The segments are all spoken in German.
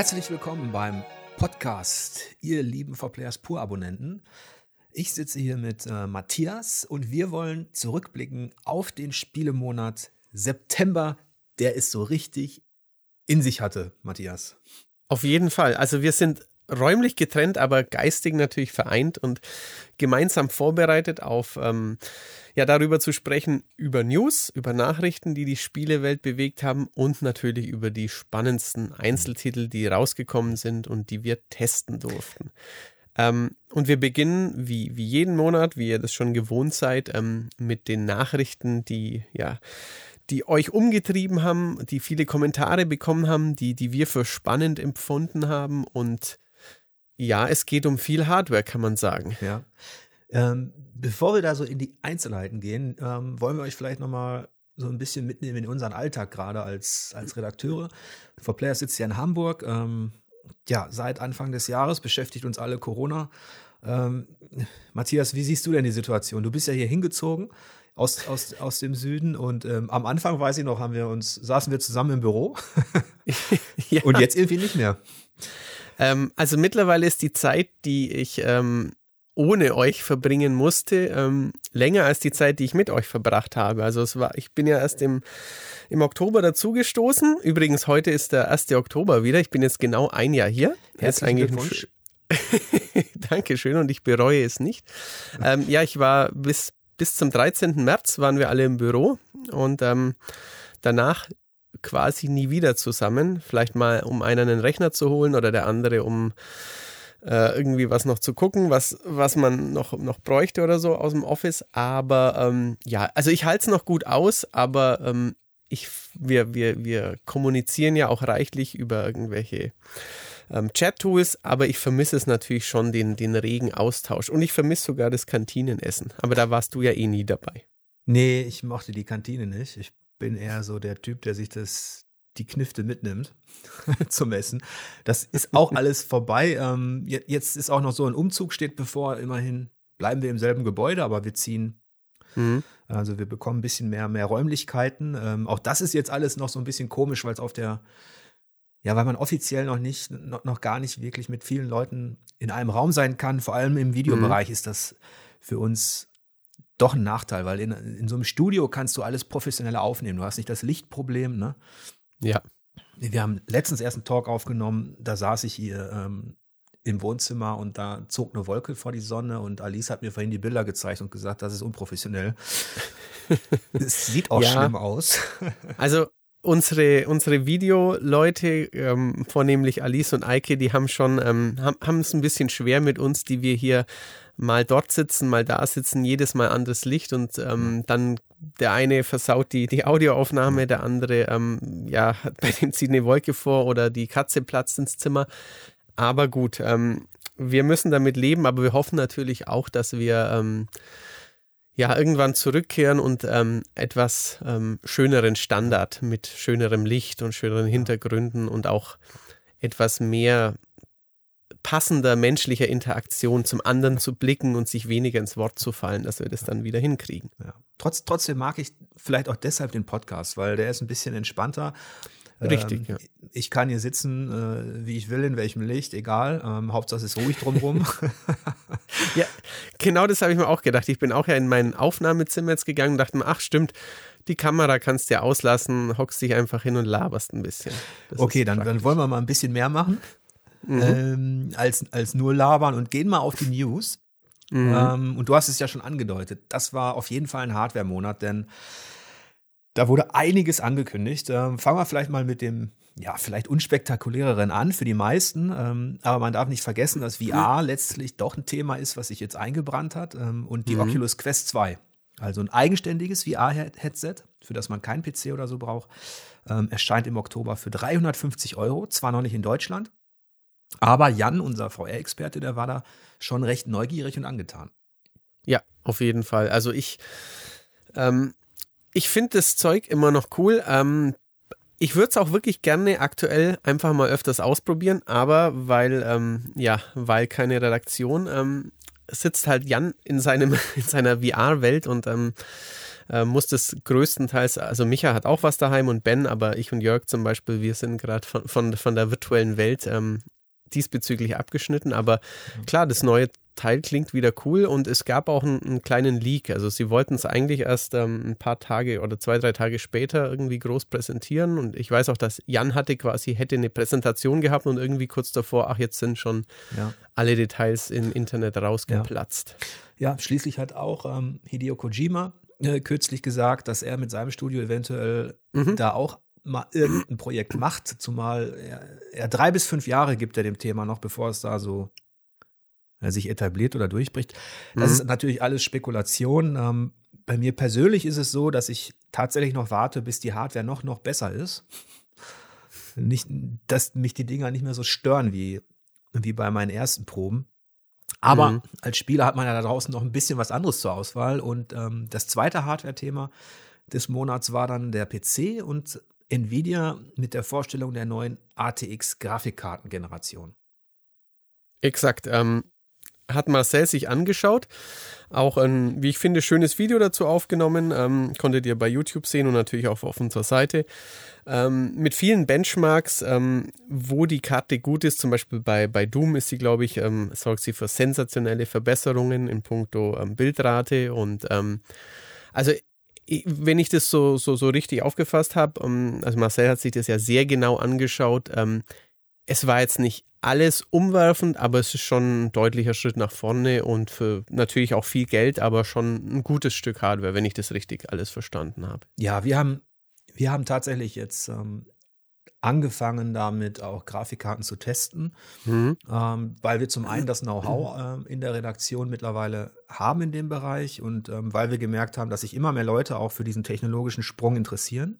Herzlich willkommen beim Podcast, ihr lieben V-Players Pur-Abonnenten. Ich sitze hier mit äh, Matthias und wir wollen zurückblicken auf den Spielemonat September, der es so richtig in sich hatte, Matthias. Auf jeden Fall. Also wir sind räumlich getrennt, aber geistig natürlich vereint und gemeinsam vorbereitet auf, ähm, ja, darüber zu sprechen, über News, über Nachrichten, die die Spielewelt bewegt haben und natürlich über die spannendsten Einzeltitel, die rausgekommen sind und die wir testen durften. Ähm, und wir beginnen, wie, wie jeden Monat, wie ihr das schon gewohnt seid, ähm, mit den Nachrichten, die, ja, die euch umgetrieben haben, die viele Kommentare bekommen haben, die, die wir für spannend empfunden haben und ja, es geht um viel Hardware, kann man sagen. Ja. Ähm, bevor wir da so in die Einzelheiten gehen, ähm, wollen wir euch vielleicht nochmal so ein bisschen mitnehmen in unseren Alltag gerade als, als Redakteure. For Players sitzt ja in Hamburg. Ähm, ja, seit Anfang des Jahres beschäftigt uns alle Corona. Ähm, Matthias, wie siehst du denn die Situation? Du bist ja hier hingezogen aus, aus, aus dem Süden und ähm, am Anfang, weiß ich noch, haben wir uns, saßen wir zusammen im Büro ja. und jetzt irgendwie nicht mehr. Ähm, also mittlerweile ist die Zeit, die ich ähm, ohne euch verbringen musste, ähm, länger als die Zeit, die ich mit euch verbracht habe. Also es war, ich bin ja erst im, im Oktober dazugestoßen. Übrigens, heute ist der 1. Oktober wieder. Ich bin jetzt genau ein Jahr hier. Herzlichen Glückwunsch. Dankeschön und ich bereue es nicht. Ähm, ja, ich war bis, bis zum 13. März waren wir alle im Büro und ähm, danach quasi nie wieder zusammen. Vielleicht mal, um einen einen Rechner zu holen oder der andere, um äh, irgendwie was noch zu gucken, was, was man noch, noch bräuchte oder so aus dem Office. Aber ähm, ja, also ich halte es noch gut aus, aber ähm, ich, wir, wir, wir kommunizieren ja auch reichlich über irgendwelche ähm, Chat-Tools, aber ich vermisse es natürlich schon, den, den regen Austausch. Und ich vermisse sogar das Kantinenessen. Aber da warst du ja eh nie dabei. Nee, ich mochte die Kantine nicht. Ich bin eher so der Typ, der sich das, die Knifte mitnimmt zum Essen. Das ist auch alles vorbei. Ähm, jetzt ist auch noch so ein Umzug steht bevor. Immerhin bleiben wir im selben Gebäude, aber wir ziehen. Mhm. Also wir bekommen ein bisschen mehr, mehr Räumlichkeiten. Ähm, auch das ist jetzt alles noch so ein bisschen komisch, weil es auf der, ja, weil man offiziell noch nicht, noch, noch gar nicht wirklich mit vielen Leuten in einem Raum sein kann. Vor allem im Videobereich mhm. ist das für uns doch ein Nachteil, weil in, in so einem Studio kannst du alles professioneller aufnehmen. Du hast nicht das Lichtproblem, ne? Ja. Wir haben letztens erst einen Talk aufgenommen, da saß ich hier ähm, im Wohnzimmer und da zog eine Wolke vor die Sonne und Alice hat mir vorhin die Bilder gezeigt und gesagt, das ist unprofessionell. Es sieht auch ja. schlimm aus. also unsere, unsere Videoleute, ähm, vornehmlich Alice und Eike, die haben schon, ähm, haben es ein bisschen schwer mit uns, die wir hier mal dort sitzen, mal da sitzen, jedes Mal anderes Licht und ähm, dann der eine versaut die, die Audioaufnahme, der andere, ähm, ja, bei dem zieht eine Wolke vor oder die Katze platzt ins Zimmer. Aber gut, ähm, wir müssen damit leben, aber wir hoffen natürlich auch, dass wir ähm, ja irgendwann zurückkehren und ähm, etwas ähm, schöneren Standard mit schönerem Licht und schöneren Hintergründen und auch etwas mehr passender menschlicher Interaktion zum anderen zu blicken und sich weniger ins Wort zu fallen, dass wir das dann wieder hinkriegen. Ja. Trotz, trotzdem mag ich vielleicht auch deshalb den Podcast, weil der ist ein bisschen entspannter. Richtig, ähm, ja. Ich kann hier sitzen, äh, wie ich will, in welchem Licht, egal. Ähm, Hauptsache es ist ruhig drumherum. ja, genau das habe ich mir auch gedacht. Ich bin auch ja in mein Aufnahmezimmer jetzt gegangen und dachte mir, ach stimmt, die Kamera kannst du ja auslassen, hockst dich einfach hin und laberst ein bisschen. Das okay, dann, dann wollen wir mal ein bisschen mehr machen mhm. ähm, als, als nur labern und gehen mal auf die News. Mhm. Ähm, und du hast es ja schon angedeutet. Das war auf jeden Fall ein Hardware-Monat, denn da wurde einiges angekündigt. Ähm, fangen wir vielleicht mal mit dem, ja, vielleicht unspektakuläreren an für die meisten. Ähm, aber man darf nicht vergessen, dass VR letztlich doch ein Thema ist, was sich jetzt eingebrannt hat. Ähm, und die mhm. Oculus Quest 2. Also ein eigenständiges VR-Headset, für das man keinen PC oder so braucht, ähm, erscheint im Oktober für 350 Euro. Zwar noch nicht in Deutschland, aber Jan, unser VR-Experte, der war da schon recht neugierig und angetan. Ja, auf jeden Fall. Also ich, ähm, ich finde das Zeug immer noch cool. Ähm, ich würde es auch wirklich gerne aktuell einfach mal öfters ausprobieren, aber weil, ähm, ja, weil keine Redaktion, ähm, sitzt halt Jan in seinem, in seiner VR-Welt und ähm, äh, muss das größtenteils, also Micha hat auch was daheim und Ben, aber ich und Jörg zum Beispiel, wir sind gerade von, von, von der virtuellen Welt ähm, diesbezüglich abgeschnitten. Aber klar, das neue Teil klingt wieder cool und es gab auch einen, einen kleinen Leak. Also sie wollten es eigentlich erst ähm, ein paar Tage oder zwei, drei Tage später irgendwie groß präsentieren. Und ich weiß auch, dass Jan hatte quasi, hätte eine Präsentation gehabt und irgendwie kurz davor, ach, jetzt sind schon ja. alle Details im Internet rausgeplatzt. Ja, ja schließlich hat auch ähm, Hideo Kojima äh, kürzlich gesagt, dass er mit seinem Studio eventuell mhm. da auch mal irgendein Projekt macht, zumal er, er, drei bis fünf Jahre gibt er dem Thema noch, bevor es da so äh, sich etabliert oder durchbricht. Das mhm. ist natürlich alles Spekulation. Ähm, bei mir persönlich ist es so, dass ich tatsächlich noch warte, bis die Hardware noch, noch besser ist. Nicht, dass mich die Dinger nicht mehr so stören wie, wie bei meinen ersten Proben. Aber mhm. als Spieler hat man ja da draußen noch ein bisschen was anderes zur Auswahl. Und ähm, das zweite Hardware-Thema des Monats war dann der PC und Nvidia mit der Vorstellung der neuen ATX Grafikkartengeneration. Exakt. Ähm, hat Marcel sich angeschaut. Auch ein, wie ich finde, schönes Video dazu aufgenommen. Ähm, konntet ihr bei YouTube sehen und natürlich auch auf unserer Seite. Ähm, mit vielen Benchmarks, ähm, wo die Karte gut ist. Zum Beispiel bei, bei Doom ist sie, glaube ich, ähm, sorgt sie für sensationelle Verbesserungen in puncto ähm, Bildrate und ähm, also wenn ich das so, so, so richtig aufgefasst habe, ähm, also Marcel hat sich das ja sehr genau angeschaut, ähm, es war jetzt nicht alles umwerfend, aber es ist schon ein deutlicher Schritt nach vorne und für natürlich auch viel Geld, aber schon ein gutes Stück Hardware, wenn ich das richtig alles verstanden habe. Ja, wir haben, wir haben tatsächlich jetzt ähm, angefangen damit auch Grafikkarten zu testen, mhm. ähm, weil wir zum einen das Know-how äh, in der Redaktion mittlerweile haben in dem Bereich und ähm, weil wir gemerkt haben, dass sich immer mehr Leute auch für diesen technologischen Sprung interessieren.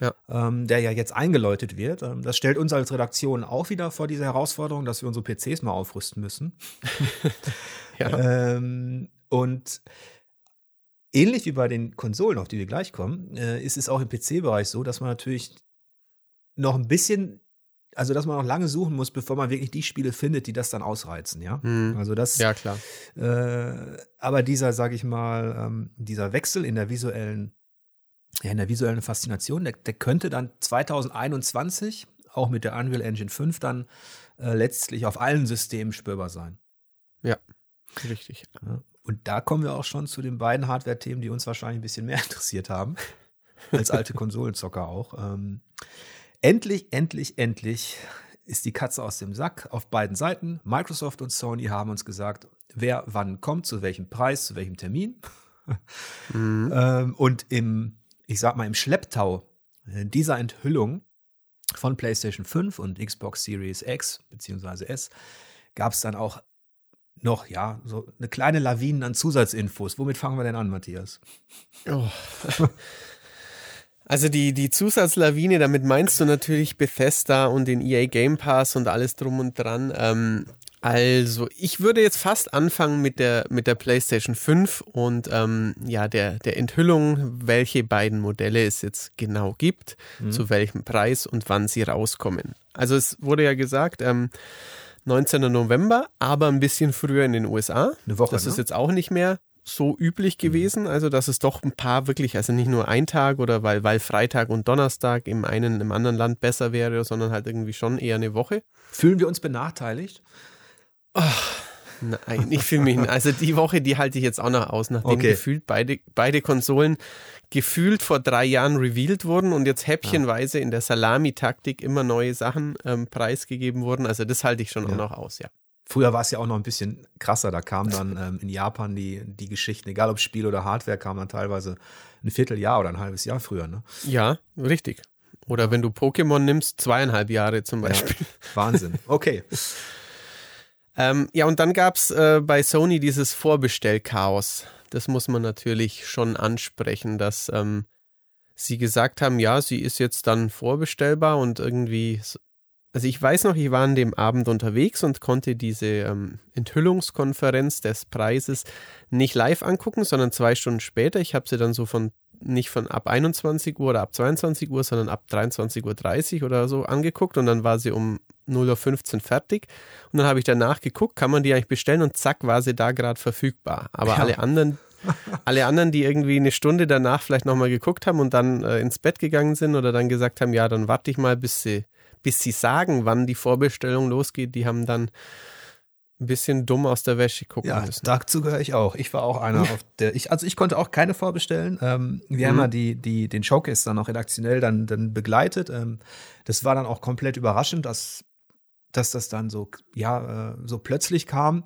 Ja. Ähm, der ja jetzt eingeläutet wird. Ähm, das stellt uns als Redaktion auch wieder vor diese Herausforderung, dass wir unsere PCs mal aufrüsten müssen. ja. ähm, und ähnlich wie bei den Konsolen, auf die wir gleich kommen, äh, ist es auch im PC-Bereich so, dass man natürlich noch ein bisschen, also dass man noch lange suchen muss, bevor man wirklich die Spiele findet, die das dann ausreizen, ja. Mhm. Also das. Ja, klar. Äh, aber dieser, sag ich mal, ähm, dieser Wechsel in der visuellen, ja, in der visuellen Faszination, der, der könnte dann 2021 auch mit der Unreal Engine 5 dann äh, letztlich auf allen Systemen spürbar sein. Ja, richtig. Und da kommen wir auch schon zu den beiden Hardware-Themen, die uns wahrscheinlich ein bisschen mehr interessiert haben, als alte Konsolenzocker auch. Ähm, Endlich, endlich, endlich ist die Katze aus dem Sack auf beiden Seiten. Microsoft und Sony haben uns gesagt, wer wann kommt, zu welchem Preis, zu welchem Termin. Mhm. ähm, und im, ich sag mal, im Schlepptau dieser Enthüllung von PlayStation 5 und Xbox Series X bzw. S gab es dann auch noch, ja, so eine kleine Lawine an Zusatzinfos. Womit fangen wir denn an, Matthias? Oh. Also die, die Zusatzlawine, damit meinst du natürlich Bethesda und den EA Game Pass und alles drum und dran. Ähm, also ich würde jetzt fast anfangen mit der, mit der PlayStation 5 und ähm, ja, der, der Enthüllung, welche beiden Modelle es jetzt genau gibt, mhm. zu welchem Preis und wann sie rauskommen. Also es wurde ja gesagt, ähm, 19. November, aber ein bisschen früher in den USA. Eine Woche. Das ne? ist jetzt auch nicht mehr so üblich mhm. gewesen. Also, dass es doch ein paar wirklich, also nicht nur ein Tag oder weil, weil Freitag und Donnerstag im einen, im anderen Land besser wäre, sondern halt irgendwie schon eher eine Woche. Fühlen wir uns benachteiligt? Oh, nein, ich fühle mich. Also die Woche, die halte ich jetzt auch noch aus, nachdem okay. gefühlt beide, beide Konsolen gefühlt vor drei Jahren revealed wurden und jetzt häppchenweise in der Salami-Taktik immer neue Sachen ähm, preisgegeben wurden. Also das halte ich schon ja. auch noch aus, ja. Früher war es ja auch noch ein bisschen krasser. Da kamen dann ähm, in Japan die, die Geschichten, egal ob Spiel oder Hardware, kamen dann teilweise ein Vierteljahr oder ein halbes Jahr früher. Ne? Ja, richtig. Oder wenn du Pokémon nimmst, zweieinhalb Jahre zum Beispiel. Ja, Wahnsinn. Okay. ähm, ja, und dann gab es äh, bei Sony dieses Vorbestellchaos. Das muss man natürlich schon ansprechen, dass ähm, sie gesagt haben, ja, sie ist jetzt dann vorbestellbar und irgendwie also ich weiß noch, ich war an dem Abend unterwegs und konnte diese ähm, Enthüllungskonferenz des Preises nicht live angucken, sondern zwei Stunden später. Ich habe sie dann so von nicht von ab 21 Uhr oder ab 22 Uhr, sondern ab 23.30 Uhr oder so angeguckt und dann war sie um 0.15 Uhr fertig. Und dann habe ich danach geguckt, kann man die eigentlich bestellen und zack, war sie da gerade verfügbar. Aber ja. alle anderen, alle anderen, die irgendwie eine Stunde danach vielleicht nochmal geguckt haben und dann äh, ins Bett gegangen sind oder dann gesagt haben, ja, dann warte ich mal, bis sie, bis sie sagen, wann die Vorbestellung losgeht, die haben dann ein bisschen dumm aus der Wäsche gucken ja, müssen. dazu gehöre ich auch. Ich war auch einer auf der, ich, also ich konnte auch keine vorbestellen. Ähm, wir Mhm. haben ja die, die, den Showcase dann auch redaktionell dann, dann begleitet. Ähm, das war dann auch komplett überraschend, dass, dass das dann so, ja, äh, so plötzlich kam.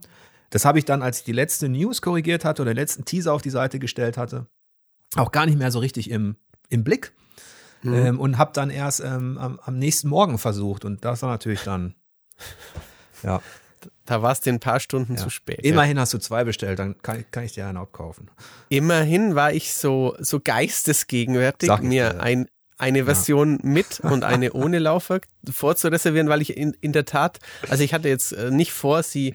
Das habe ich dann, als ich die letzte News korrigiert hatte oder den letzten Teaser auf die Seite gestellt hatte, auch gar nicht mehr so richtig im, im Blick. Mhm. Ähm, und habe dann erst ähm, am, am nächsten Morgen versucht. Und das war natürlich dann, ja. Da war es dir ein paar Stunden Ja. zu spät. Immerhin hast du zwei bestellt, dann kann, kann ich dir einen abkaufen. Immerhin war ich so, so geistesgegenwärtig, Sag mir ein, eine Version mit und eine ohne Laufwerk vorzureservieren, weil ich in, in der Tat, also ich hatte jetzt äh, nicht vor, sie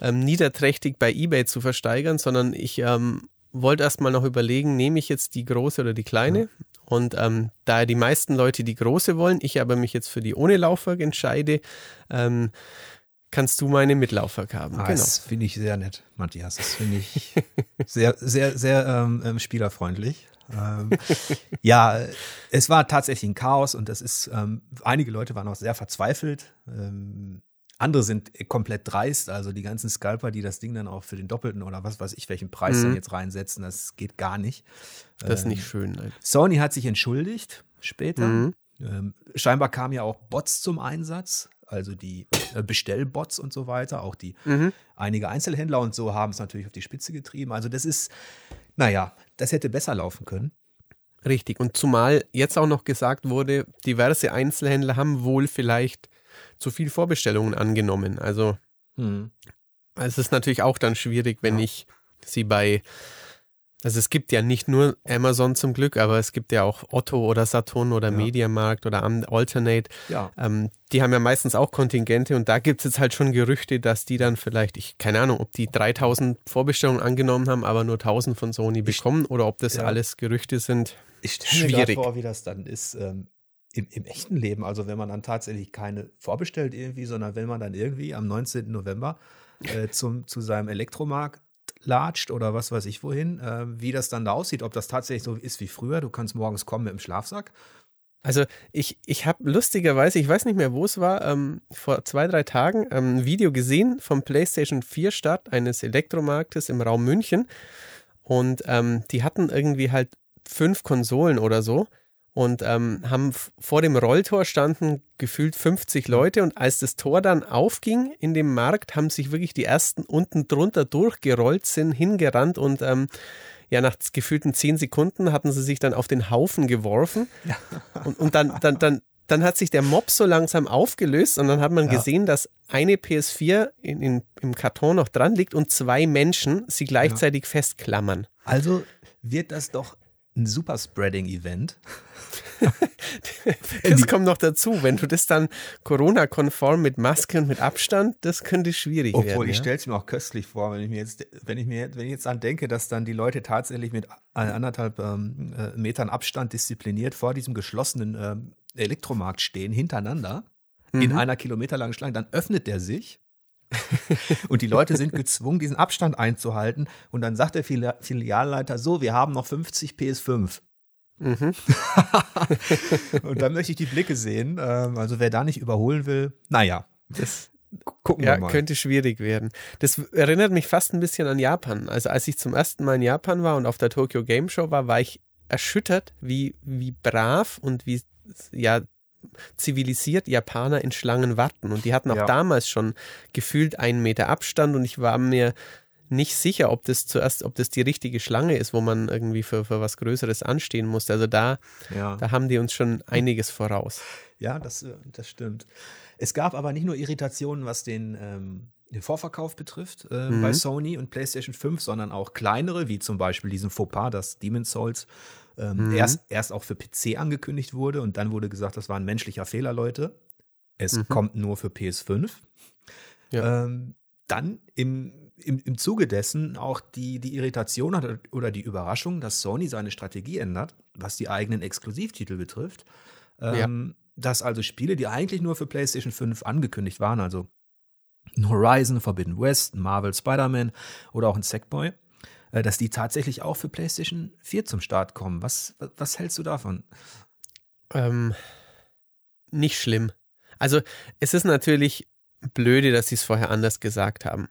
ähm, niederträchtig bei eBay zu versteigern, sondern ich ähm, wollte erst mal noch überlegen, nehme ich jetzt die große oder die kleine? Und ähm, da die meisten Leute die große wollen, ich aber mich jetzt für die ohne Laufwerk entscheide, ähm, kannst du meine mit Laufwerk haben. Ah, genau. Das finde ich sehr nett, Matthias. Das finde ich sehr, sehr, sehr ähm, ähm, spielerfreundlich. Ähm, ja, es war tatsächlich ein Chaos und das ist, ähm, einige Leute waren auch sehr verzweifelt. Ähm, andere sind komplett dreist, also die ganzen Scalper, die das Ding dann auch für den Doppelten oder was weiß ich, welchen Preis Mhm. dann jetzt reinsetzen, das geht gar nicht. Das ist Ähm, nicht schön. Nein. Sony hat sich entschuldigt später. Mhm. Ähm, scheinbar kamen ja auch Bots zum Einsatz, also die äh, Bestellbots und so weiter. Auch die Mhm. einige Einzelhändler und so haben es natürlich auf die Spitze getrieben. Also das ist, naja, das hätte besser laufen können. Richtig. Und zumal jetzt auch noch gesagt wurde, diverse Einzelhändler haben wohl vielleicht zu viel Vorbestellungen angenommen. Also es ist natürlich auch dann schwierig, wenn Ja. ich sie bei, also es gibt ja nicht nur Amazon zum Glück, aber es gibt ja auch Otto oder Saturn oder Ja. Mediamarkt oder Alternate. Ja, Ähm, die haben ja meistens auch Kontingente und da gibt es jetzt halt schon Gerüchte, dass die dann vielleicht, ich keine Ahnung, ob die 3000 Vorbestellungen angenommen haben, aber nur 1000 von Sony bekommen oder ob das Ja. alles Gerüchte sind. ich stelle mir vor, wie das dann ist ähm, im, im echten Leben. Also wenn man dann tatsächlich keine vorbestellt irgendwie, sondern wenn man dann irgendwie am 19. November äh, zum, zu seinem Elektromarkt latscht oder was weiß ich wohin, äh, wie das dann da aussieht, ob das tatsächlich so ist wie früher. Du kannst morgens kommen mit dem Schlafsack. Also ich, ich habe lustigerweise, ich weiß nicht mehr, wo es war, ähm, vor zwei, drei Tagen ähm, ein Video gesehen vom PlayStation 4 Start eines Elektromarktes im Raum München. Und ähm, die hatten irgendwie halt fünf Konsolen oder so und ähm, haben vor dem Rolltor standen gefühlt 50 Leute und als das Tor dann aufging in dem Markt, haben sich wirklich die ersten unten drunter durchgerollt, sind hingerannt und ähm, ja, nach gefühlten zehn Sekunden hatten sie sich dann auf den Haufen geworfen und, und dann, dann, dann, dann hat sich der Mob so langsam aufgelöst und dann hat man Ja. gesehen, dass eine PS4 in, in, im Karton noch dran liegt und zwei Menschen sie gleichzeitig festklammern. Also wird das doch ein super Spreading-Event. Das kommt noch dazu, wenn du das dann Corona-konform mit Maske und mit Abstand, das könnte schwierig Obwohl, werden. ich ja. stelle es mir auch köstlich vor, wenn ich mir jetzt, wenn ich mir, wenn ich jetzt an denke, dass dann die Leute tatsächlich mit anderthalb ähm, äh, Metern Abstand diszipliniert vor diesem geschlossenen ähm, Elektromarkt stehen, hintereinander, in Mhm. einer kilometerlangen Schlange, dann öffnet der sich. und die Leute sind gezwungen, diesen Abstand einzuhalten. Und dann sagt der Fili- Filialleiter so, wir haben noch 50 PS5. Mhm. Und dann möchte ich die Blicke sehen. Ähm, also wer da nicht überholen will, naja, Das gucken ja, wir mal. könnte schwierig werden. Das erinnert mich fast ein bisschen an Japan. Also als ich zum ersten Mal in Japan war und auf der Tokyo Game Show war, war ich erschüttert, wie, wie brav und wie ja, zivilisiert Japaner in Schlangen warten. Und die hatten auch Ja. damals schon gefühlt einen Meter Abstand und ich war mir nicht sicher, ob das zuerst, ob das die richtige Schlange ist, wo man irgendwie für, für was Größeres anstehen musste. Also da, ja. da haben die uns schon einiges voraus. Ja, das, äh, das stimmt. Es gab aber nicht nur Irritationen, was den, ähm, den Vorverkauf betrifft äh, Mhm. bei Sony und PlayStation 5, sondern auch kleinere, wie zum Beispiel diesen Fauxpas, dass Demon's Souls ähm, Mhm. erst, erst auch für PC angekündigt wurde und dann wurde gesagt, das war ein menschlicher Fehler, Leute. Es Mhm. kommt nur für PS5. Ja. Ähm, dann im, im, im Zuge dessen auch die, die Irritation oder- oder die Überraschung, dass Sony seine Strategie ändert, was die eigenen Exklusivtitel betrifft. Ähm, Dass also Spiele, die eigentlich nur für PlayStation 5 angekündigt waren, also ein Horizon, Forbidden West, ein Marvel, Spider-Man oder auch ein Sackboy, dass die tatsächlich auch für PlayStation 4 zum Start kommen. Was, was, was hältst du davon? Ähm, nicht schlimm. Also es ist natürlich blöde, dass sie es vorher anders gesagt haben.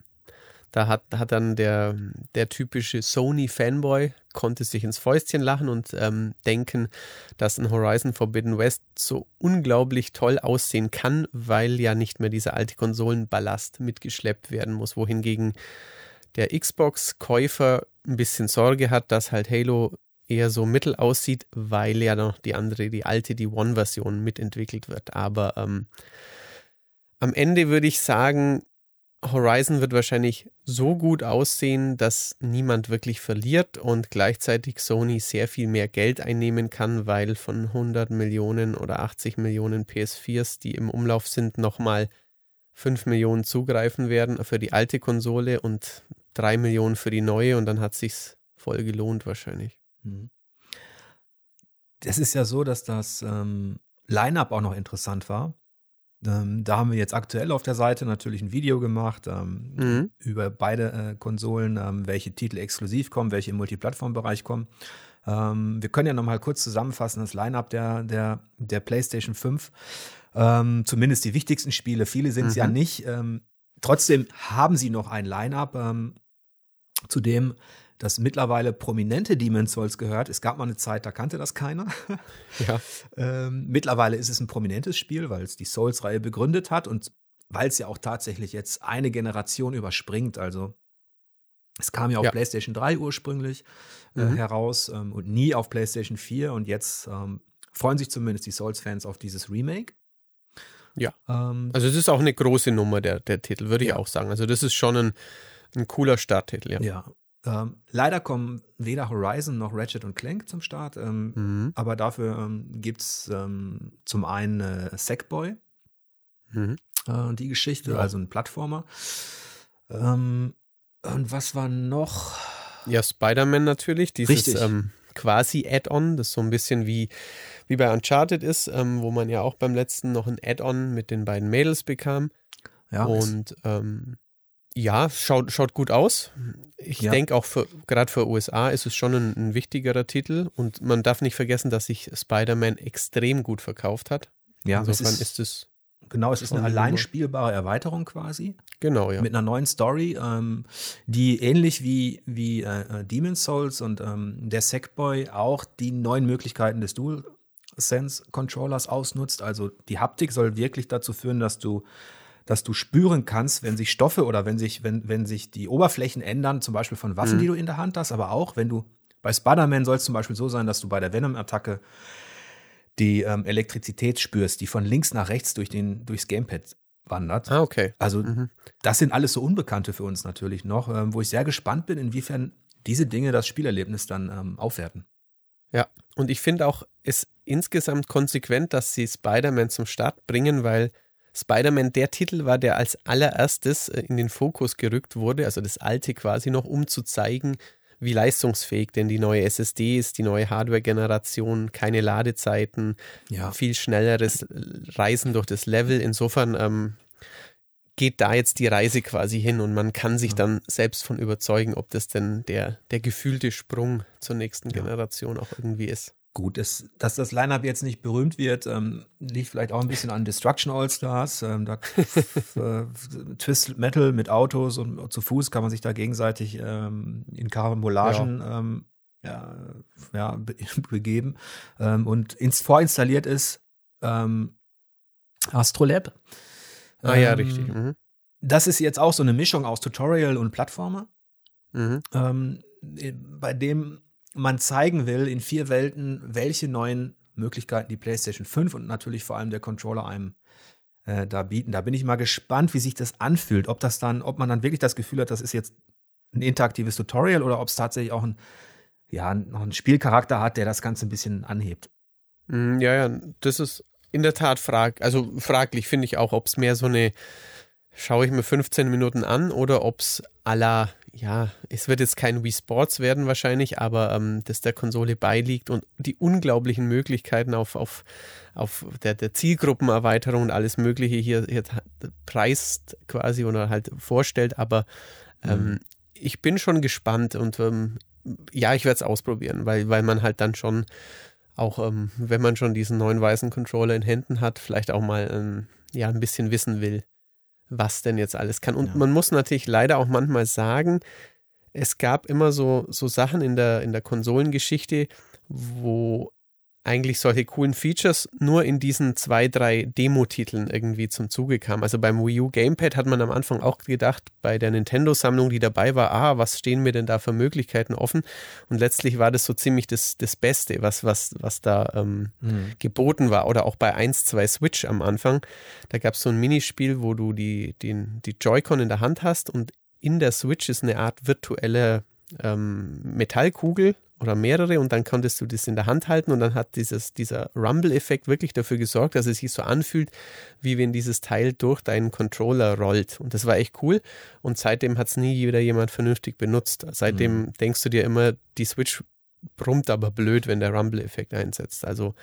Da hat, hat dann der, der typische Sony-Fanboy konnte sich ins Fäustchen lachen und ähm, denken, dass ein Horizon Forbidden West so unglaublich toll aussehen kann, weil ja nicht mehr dieser alte Konsolenballast mitgeschleppt werden muss, wohingegen der Xbox-Käufer ein bisschen Sorge hat, dass halt Halo eher so mittel aussieht, weil ja noch die andere, die alte, die One-Version mitentwickelt wird. Aber ähm, am Ende würde ich sagen, Horizon wird wahrscheinlich so gut aussehen, dass niemand wirklich verliert und gleichzeitig Sony sehr viel mehr Geld einnehmen kann, weil von 100 Millionen oder 80 Millionen PS4s, die im Umlauf sind, nochmal 5 Millionen zugreifen werden für die alte Konsole und 3 Millionen für die neue und dann hat sich's voll gelohnt wahrscheinlich. Mhm. Das ist ja so, dass das ähm, Line-up auch noch interessant war. Ähm, da haben wir jetzt aktuell auf der Seite natürlich ein Video gemacht ähm, mhm. über beide äh, Konsolen, ähm, welche Titel exklusiv kommen, welche im Multiplattform-Bereich kommen. Ähm, wir können ja nochmal kurz zusammenfassen, das Line-Up der, der, der PlayStation 5. Ähm, zumindest die wichtigsten Spiele, viele sind es mhm. ja nicht. Ähm, trotzdem haben sie noch ein Line-Up, zu dem das mittlerweile prominente Demon's Souls gehört. Es gab mal eine Zeit, da kannte das keiner. Ja. ähm, mittlerweile ist es ein prominentes Spiel, weil es die Souls-Reihe begründet hat und weil es ja auch tatsächlich jetzt eine Generation überspringt. Also es kam ja auf ja. PlayStation 3 ursprünglich äh, mhm. heraus ähm, und nie auf PlayStation 4 und jetzt ähm, freuen sich zumindest die Souls-Fans auf dieses Remake. Ja. Ähm, also es ist auch eine große Nummer, der, der Titel, würde ich auch sagen. Also das ist schon ein, ein cooler Starttitel, ja. Ja, ähm, leider kommen weder Horizon noch Ratchet und Clank zum Start, ähm, mhm. aber dafür ähm, gibt es ähm, zum einen äh, Sackboy, mhm. äh, die Geschichte, ja. also ein Plattformer. Ähm, und was war noch? Ja, Spider-Man natürlich, dieses ähm, quasi Add-on, das so ein bisschen wie, wie bei Uncharted ist, ähm, wo man ja auch beim letzten noch ein Add-on mit den beiden Mädels bekam. Ja, und ähm, ja, schaut, schaut gut aus. Ich ja. denke auch gerade für USA ist es schon ein, ein, wichtigerer Titel und man darf nicht vergessen, dass sich Spider-Man extrem gut verkauft hat. Ja, insofern ist, ist es. Genau, es ist eine allein spielbare Erweiterung quasi. Genau, ja. Mit einer neuen Story, ähm, die ähnlich wie, wie äh, Demon's Souls und ähm, der Sackboy auch die neuen Möglichkeiten des Dual Sense Controllers ausnutzt. Also die Haptik soll wirklich dazu führen, dass du dass du spüren kannst, wenn sich Stoffe oder wenn sich, wenn, wenn sich die Oberflächen ändern, zum Beispiel von Waffen, mhm. die du in der Hand hast, aber auch, wenn du bei Spider-Man soll es zum Beispiel so sein, dass du bei der Venom-Attacke die ähm, Elektrizität spürst, die von links nach rechts durch den, durchs Gamepad wandert. Ah, okay. Also, mhm. das sind alles so Unbekannte für uns natürlich noch, ähm, wo ich sehr gespannt bin, inwiefern diese Dinge das Spielerlebnis dann ähm, aufwerten. Ja, und ich finde auch, es insgesamt konsequent, dass sie Spider-Man zum Start bringen, weil Spider-Man der Titel war, der als allererstes äh, in den Fokus gerückt wurde, also das alte quasi noch, um zu zeigen, wie leistungsfähig denn die neue SSD ist, die neue Hardware-Generation, keine Ladezeiten, ja. viel schnelleres Reisen durch das Level. Insofern ähm, geht da jetzt die Reise quasi hin und man kann sich ja. dann selbst von überzeugen, ob das denn der, der gefühlte Sprung zur nächsten ja. Generation auch irgendwie ist. Gut, dass, dass das Line-Up jetzt nicht berühmt wird, ähm, liegt vielleicht auch ein bisschen an Destruction All-Stars. Ähm, da, äh, Twist Metal mit Autos und zu Fuß kann man sich da gegenseitig ähm, in Karambolagen ja. Ähm, ja, ja, be begeben. Ähm, und ins, vorinstalliert ist ähm, Astrolab. Ah ja, richtig. Mhm. Das ist jetzt auch so eine Mischung aus Tutorial und Plattformer. Mhm. bei dem man zeigen will in vier Welten, welche neuen Möglichkeiten die PlayStation 5 und natürlich vor allem der Controller einem äh, da bieten. Da bin ich mal gespannt, wie sich das anfühlt. Ob das dann, ob man dann wirklich das Gefühl hat, das ist jetzt ein interaktives Tutorial oder ob es tatsächlich auch ein, ja, noch einen Spielcharakter hat, der das Ganze ein bisschen anhebt. Mm, ja, ja, das ist in der Tat frag, also fraglich finde ich auch, ob es mehr so eine schaue ich mir 15 Minuten an oder ob es à la, ja, es wird jetzt kein Wii Sports werden wahrscheinlich, aber ähm, das der Konsole beiliegt und die unglaublichen Möglichkeiten auf, auf, auf der, der Zielgruppenerweiterung und alles Mögliche hier, hier preist quasi oder halt vorstellt, aber ähm, mhm. ich bin schon gespannt und ähm, ja, ich werde es ausprobieren, weil, weil man halt dann schon auch, ähm, wenn man schon diesen neuen weißen Controller in Händen hat, vielleicht auch mal ähm, ja, ein bisschen wissen will, was denn jetzt alles kann. Und ja. man muss natürlich leider auch manchmal sagen, es gab immer so, so Sachen in der, in der Konsolengeschichte, wo eigentlich solche coolen Features nur in diesen zwei, drei Demo-Titeln irgendwie zum Zuge kamen. Also beim Wii U Gamepad hat man am Anfang auch gedacht, bei der Nintendo-Sammlung, die dabei war, ah, was stehen mir denn da für Möglichkeiten offen? Und letztlich war das so ziemlich das, das Beste, was, was, was da ähm, mhm. geboten war. Oder auch bei 1, 2 Switch am Anfang. Da gab es so ein Minispiel, wo du die, die, die Joy-Con in der Hand hast und in der Switch ist eine Art virtuelle ähm, Metallkugel oder mehrere und dann konntest du das in der Hand halten und dann hat dieses, dieser Rumble-Effekt wirklich dafür gesorgt, dass es sich so anfühlt, wie wenn dieses Teil durch deinen Controller rollt. Und das war echt cool. Und seitdem hat es nie wieder jemand vernünftig benutzt. Seitdem mhm. denkst du dir immer, die Switch brummt aber blöd, wenn der Rumble-Effekt einsetzt. Also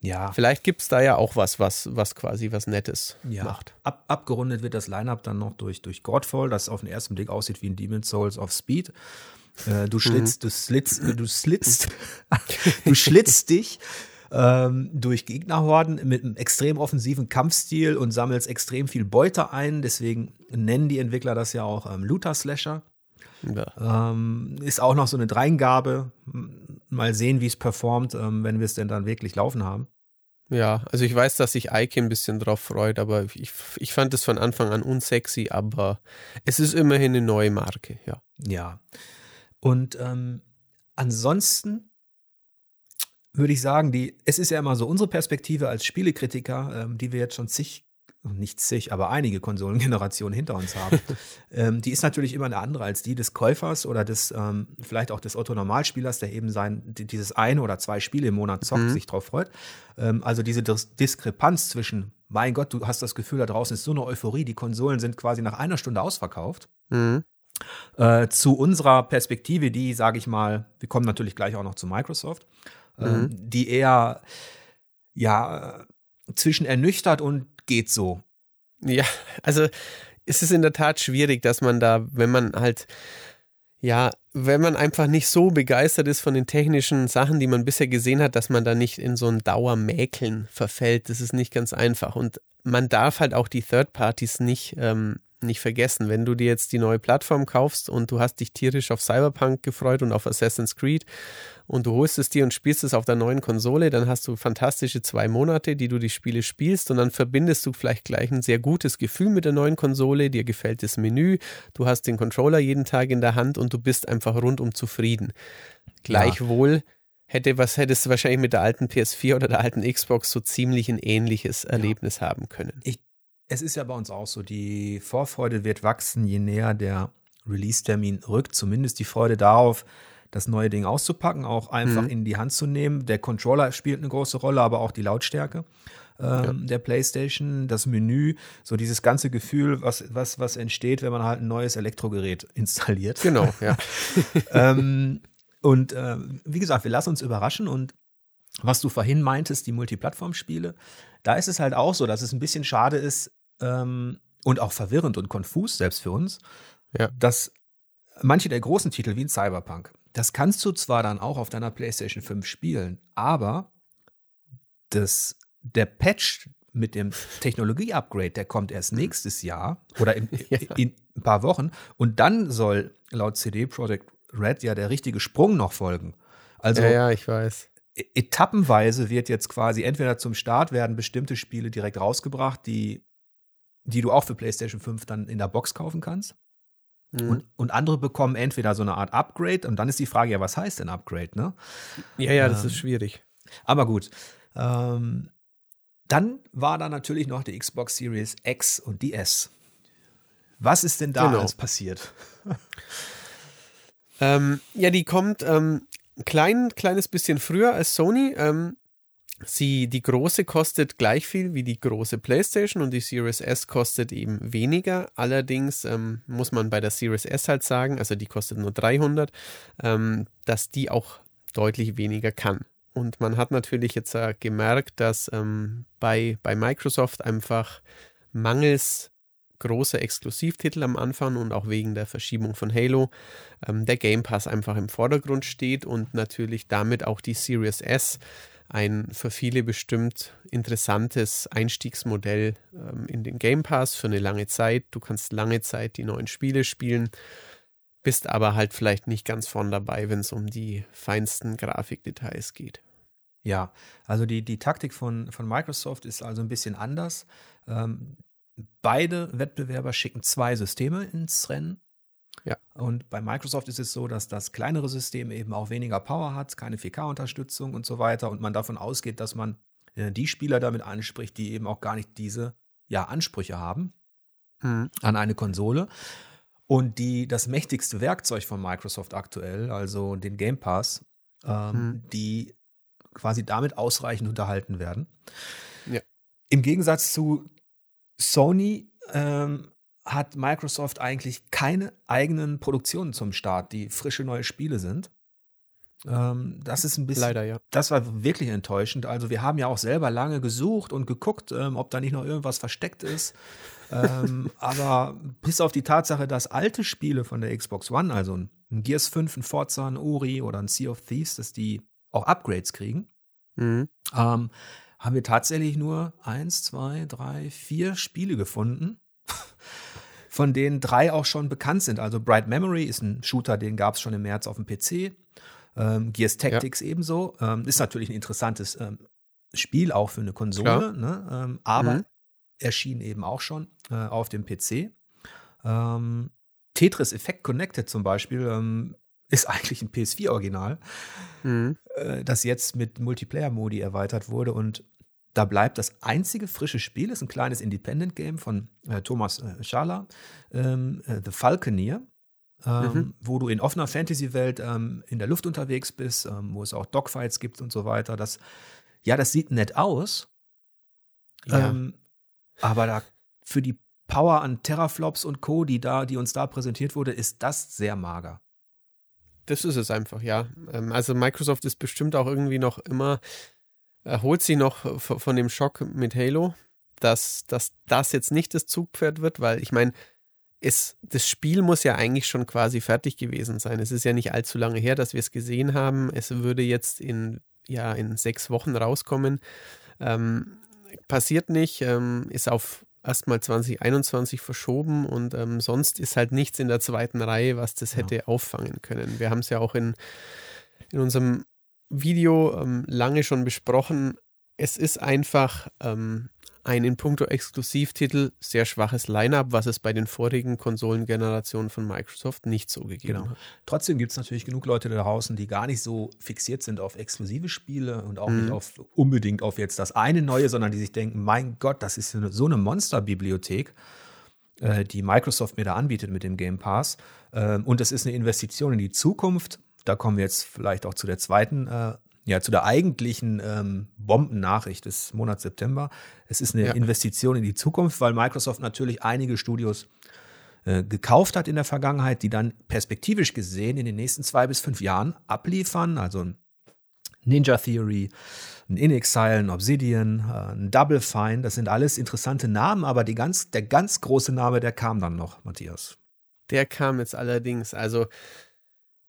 ja. Vielleicht gibt es da ja auch was, was, was quasi was Nettes ja. macht. Ab, abgerundet wird das Line-Up dann noch durch, durch Godfall, das auf den ersten Blick aussieht wie ein Demon's Souls of Speed. Äh, du schlitzt, mhm. du slitzt, äh, du slitzt, du schlitzt dich ähm, durch Gegnerhorden mit einem extrem offensiven Kampfstil und sammelst extrem viel Beute ein. Deswegen nennen die Entwickler das ja auch ähm, Looter-Slasher. Ja. Ähm, ist auch noch so eine Dreingabe. Mal sehen, wie es performt, ähm, wenn wir es denn dann wirklich laufen haben. Ja, also ich weiß, dass sich Ike ein bisschen drauf freut, aber ich, ich fand es von Anfang an unsexy, aber es ist immerhin eine neue Marke, ja. Ja. Und ähm, ansonsten würde ich sagen, die, es ist ja immer so unsere Perspektive als Spielekritiker, ähm, die wir jetzt schon zig, nicht zig, aber einige Konsolengenerationen hinter uns haben, ähm, die ist natürlich immer eine andere als die des Käufers oder des, ähm, vielleicht auch des Otto-Normalspielers, der eben sein, dieses eine oder zwei Spiele im Monat zockt, mhm. sich drauf freut. Ähm, also diese Dis Diskrepanz zwischen, mein Gott, du hast das Gefühl, da draußen ist so eine Euphorie, die Konsolen sind quasi nach einer Stunde ausverkauft. Mhm. Äh, zu unserer Perspektive, die, sage ich mal, wir kommen natürlich gleich auch noch zu Microsoft, äh, mhm. die eher ja zwischen ernüchtert und geht so. Ja, also es ist in der Tat schwierig, dass man da, wenn man halt ja, wenn man einfach nicht so begeistert ist von den technischen Sachen, die man bisher gesehen hat, dass man da nicht in so ein Dauermäkeln verfällt. Das ist nicht ganz einfach. Und man darf halt auch die Third Parties nicht ähm, nicht vergessen, wenn du dir jetzt die neue Plattform kaufst und du hast dich tierisch auf Cyberpunk gefreut und auf Assassin's Creed und du holst es dir und spielst es auf der neuen Konsole, dann hast du fantastische zwei Monate, die du die Spiele spielst und dann verbindest du vielleicht gleich ein sehr gutes Gefühl mit der neuen Konsole, dir gefällt das Menü, du hast den Controller jeden Tag in der Hand und du bist einfach rundum zufrieden. Gleichwohl ja. hätte was hättest du wahrscheinlich mit der alten PS4 oder der alten Xbox so ziemlich ein ähnliches Erlebnis ja. haben können. Ich es ist ja bei uns auch so, die Vorfreude wird wachsen, je näher der Release-Termin rückt. Zumindest die Freude darauf, das neue Ding auszupacken, auch einfach mhm. in die Hand zu nehmen. Der Controller spielt eine große Rolle, aber auch die Lautstärke ähm, ja. der PlayStation, das Menü, so dieses ganze Gefühl, was, was, was entsteht, wenn man halt ein neues Elektrogerät installiert. Genau, ja. ähm, und äh, wie gesagt, wir lassen uns überraschen und was du vorhin meintest, die Multiplattform-Spiele, da ist es halt auch so, dass es ein bisschen schade ist, ähm, und auch verwirrend und konfus, selbst für uns, ja. dass manche der großen Titel wie ein Cyberpunk, das kannst du zwar dann auch auf deiner PlayStation 5 spielen, aber das, der Patch mit dem Technologie-Upgrade, der kommt erst nächstes Jahr oder in, ja. in, ein paar Wochen und dann soll laut CD Projekt Red ja der richtige Sprung noch folgen. Also, ja, ja, ich weiß. E-, etappenweise wird jetzt quasi entweder zum Start werden bestimmte Spiele direkt rausgebracht, die die du auch für PlayStation 5 dann in der Box kaufen kannst. Mhm. Und, und andere bekommen entweder so eine Art Upgrade und dann ist die Frage, ja, was heißt denn Upgrade, ne? Ja, ja, das ähm, ist schwierig. Aber gut. Ähm, dann war da natürlich noch die Xbox Series X und die S. Was ist denn da genau. alles passiert? ähm, ja, die kommt ähm, klein, kleines bisschen früher als Sony. Ähm, Sie, die große kostet gleich viel wie die große PlayStation und die Series S kostet eben weniger. Allerdings ähm, muss man bei der Series S halt sagen, also die kostet nur 300, ähm, dass die auch deutlich weniger kann. Und man hat natürlich jetzt äh, gemerkt, dass ähm, bei, bei Microsoft einfach mangels großer Exklusivtitel am Anfang und auch wegen der Verschiebung von Halo ähm, der Game Pass einfach im Vordergrund steht und natürlich damit auch die Series S ein für viele bestimmt interessantes Einstiegsmodell ähm, in den Game Pass für eine lange Zeit. Du kannst lange Zeit die neuen Spiele spielen, bist aber halt vielleicht nicht ganz vorn dabei, wenn es um die feinsten Grafikdetails geht. Ja, also die, die Taktik von, von Microsoft ist also ein bisschen anders. Ähm, beide Wettbewerber schicken zwei Systeme ins Rennen. Ja. Und bei Microsoft ist es so, dass das kleinere System eben auch weniger Power hat, keine 4K-Unterstützung und so weiter. Und man davon ausgeht, dass man äh, die Spieler damit anspricht, die eben auch gar nicht diese ja, Ansprüche haben mhm. an eine Konsole. Und die das mächtigste Werkzeug von Microsoft aktuell, also den Game Pass, ähm, mhm. die quasi damit ausreichend unterhalten werden. Ja. Im Gegensatz zu Sony ähm, hat Microsoft eigentlich keine eigenen Produktionen zum Start, die frische neue Spiele sind. Ähm, das ist ein bisschen. Leider, ja. Das war wirklich enttäuschend. Also, wir haben ja auch selber lange gesucht und geguckt, ähm, ob da nicht noch irgendwas versteckt ist. ähm, aber bis auf die Tatsache, dass alte Spiele von der Xbox One, also ein Gears 5, ein Forza, ein Ori oder ein Sea of Thieves, dass die auch Upgrades kriegen, mhm. ähm, haben wir tatsächlich nur eins, zwei, drei, vier Spiele gefunden, von denen drei auch schon bekannt sind. Also Bright Memory ist ein Shooter, den gab es schon im März auf dem PC. Ähm, Gears Tactics ja. ebenso. Ähm, ist natürlich ein interessantes ähm, Spiel auch für eine Konsole, ne? Ähm, aber mhm. erschien eben auch schon äh, auf dem PC. Ähm, Tetris Effect Connected zum Beispiel ähm, ist eigentlich ein PS4-Original, mhm. äh, das jetzt mit Multiplayer-Modi erweitert wurde und da bleibt das einzige frische Spiel, ist ein kleines Independent-Game von äh, Thomas äh, Schala, ähm, äh, The Falconeer, ähm, mhm. wo du in offener Fantasy-Welt ähm, in der Luft unterwegs bist, ähm, wo es auch Dogfights gibt und so weiter. Das, ja, das sieht nett aus, ja. Ähm, aber da für die Power an Terraflops und Co., die, da, die uns da präsentiert wurde, ist das sehr mager. Das ist es einfach, ja. Ähm, also Microsoft ist bestimmt auch irgendwie noch immer, erholt sich noch von dem Schock mit Halo, dass, dass das jetzt nicht das Zugpferd wird, weil ich meine, es, das Spiel muss ja eigentlich schon quasi fertig gewesen sein. Es ist ja nicht allzu lange her, dass wir es gesehen haben. Es würde jetzt in, ja, in sechs Wochen rauskommen. Ähm, passiert nicht, ähm, ist auf erstmal 2021 verschoben und ähm, sonst ist halt nichts in der zweiten Reihe, was das hätte ja. auffangen können. Wir haben es ja auch in, in unserem Video ähm, lange schon besprochen. Es ist einfach ähm, ein in puncto Exklusivtitel sehr schwaches Line-up, was es bei den vorigen Konsolengenerationen von Microsoft nicht so gegeben genau. hat. Trotzdem gibt es natürlich genug Leute da draußen, die gar nicht so fixiert sind auf exklusive Spiele und auch mhm. nicht auf unbedingt auf jetzt das eine neue, sondern die sich denken, mein Gott, das ist so eine Monsterbibliothek, äh, die Microsoft mir da anbietet mit dem Game Pass. Äh, und das ist eine Investition in die Zukunft. Da kommen wir jetzt vielleicht auch zu der zweiten äh, ja, zu der eigentlichen ähm, Bombennachricht des Monats September. Es ist eine ja. Investition in die Zukunft, weil Microsoft natürlich einige Studios äh, gekauft hat in der Vergangenheit, die dann perspektivisch gesehen in den nächsten zwei bis fünf Jahren abliefern. Also ein Ninja Theory, ein InXile, ein Obsidian, äh, ein Double Fine, das sind alles interessante Namen, aber die ganz, der ganz große Name, der kam dann noch, Matthias. Der kam jetzt allerdings, also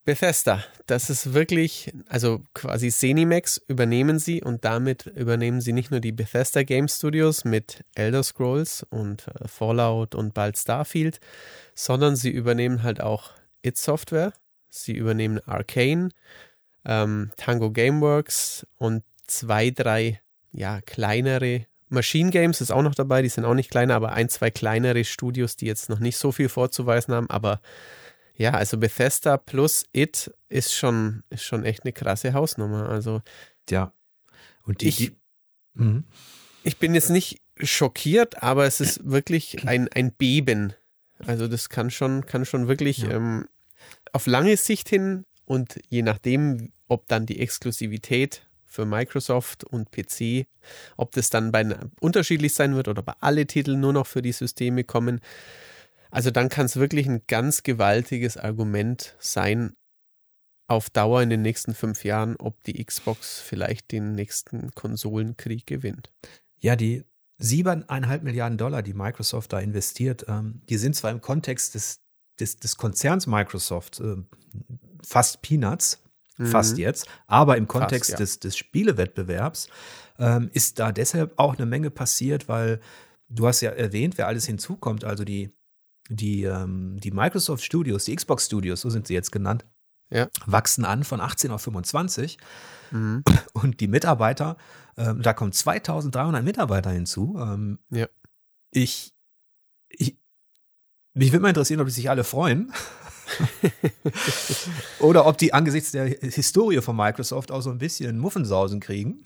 Bethesda, das ist wirklich, also quasi Zenimax übernehmen sie und damit übernehmen sie nicht nur die Bethesda Game Studios mit Elder Scrolls und äh, Fallout und bald Starfield, sondern sie übernehmen halt auch It Software, sie übernehmen Arcane, ähm, Tango Gameworks und zwei, drei, ja, kleinere Machine Games ist auch noch dabei, die sind auch nicht kleiner, aber ein, zwei kleinere Studios, die jetzt noch nicht so viel vorzuweisen haben, aber ja, also Bethesda plus It ist schon, ist schon echt eine krasse Hausnummer. Also. Ja. Und die. Ich, die, mhm. ich bin jetzt nicht schockiert, aber es ist wirklich ein, ein Beben. Also das kann schon, kann schon wirklich ja. ähm, auf lange Sicht hin und je nachdem, ob dann die Exklusivität für Microsoft und PC, ob das dann bei unterschiedlich sein wird oder bei alle Titel nur noch für die Systeme kommen, also dann kann es wirklich ein ganz gewaltiges Argument sein, auf Dauer in den nächsten fünf Jahren, ob die Xbox vielleicht den nächsten Konsolenkrieg gewinnt. Ja, die siebeneinhalb Milliarden Dollar, die Microsoft da investiert, ähm, die sind zwar im Kontext des, des, des Konzerns Microsoft äh, fast Peanuts, mhm. fast jetzt, aber im Kontext fast, ja. des, des Spielewettbewerbs ähm, ist da deshalb auch eine Menge passiert, weil du hast ja erwähnt, wer alles hinzukommt, also die, die, ähm, die Microsoft Studios, die Xbox Studios, so sind sie jetzt genannt, ja. wachsen an von 18 auf 25. Mhm. Und die Mitarbeiter, ähm, da kommen 2300 Mitarbeiter hinzu. Ähm, ja. Ich, ich, mich würde mal interessieren, ob die sich alle freuen. Oder ob die angesichts der Historie von Microsoft auch so ein bisschen Muffensausen kriegen.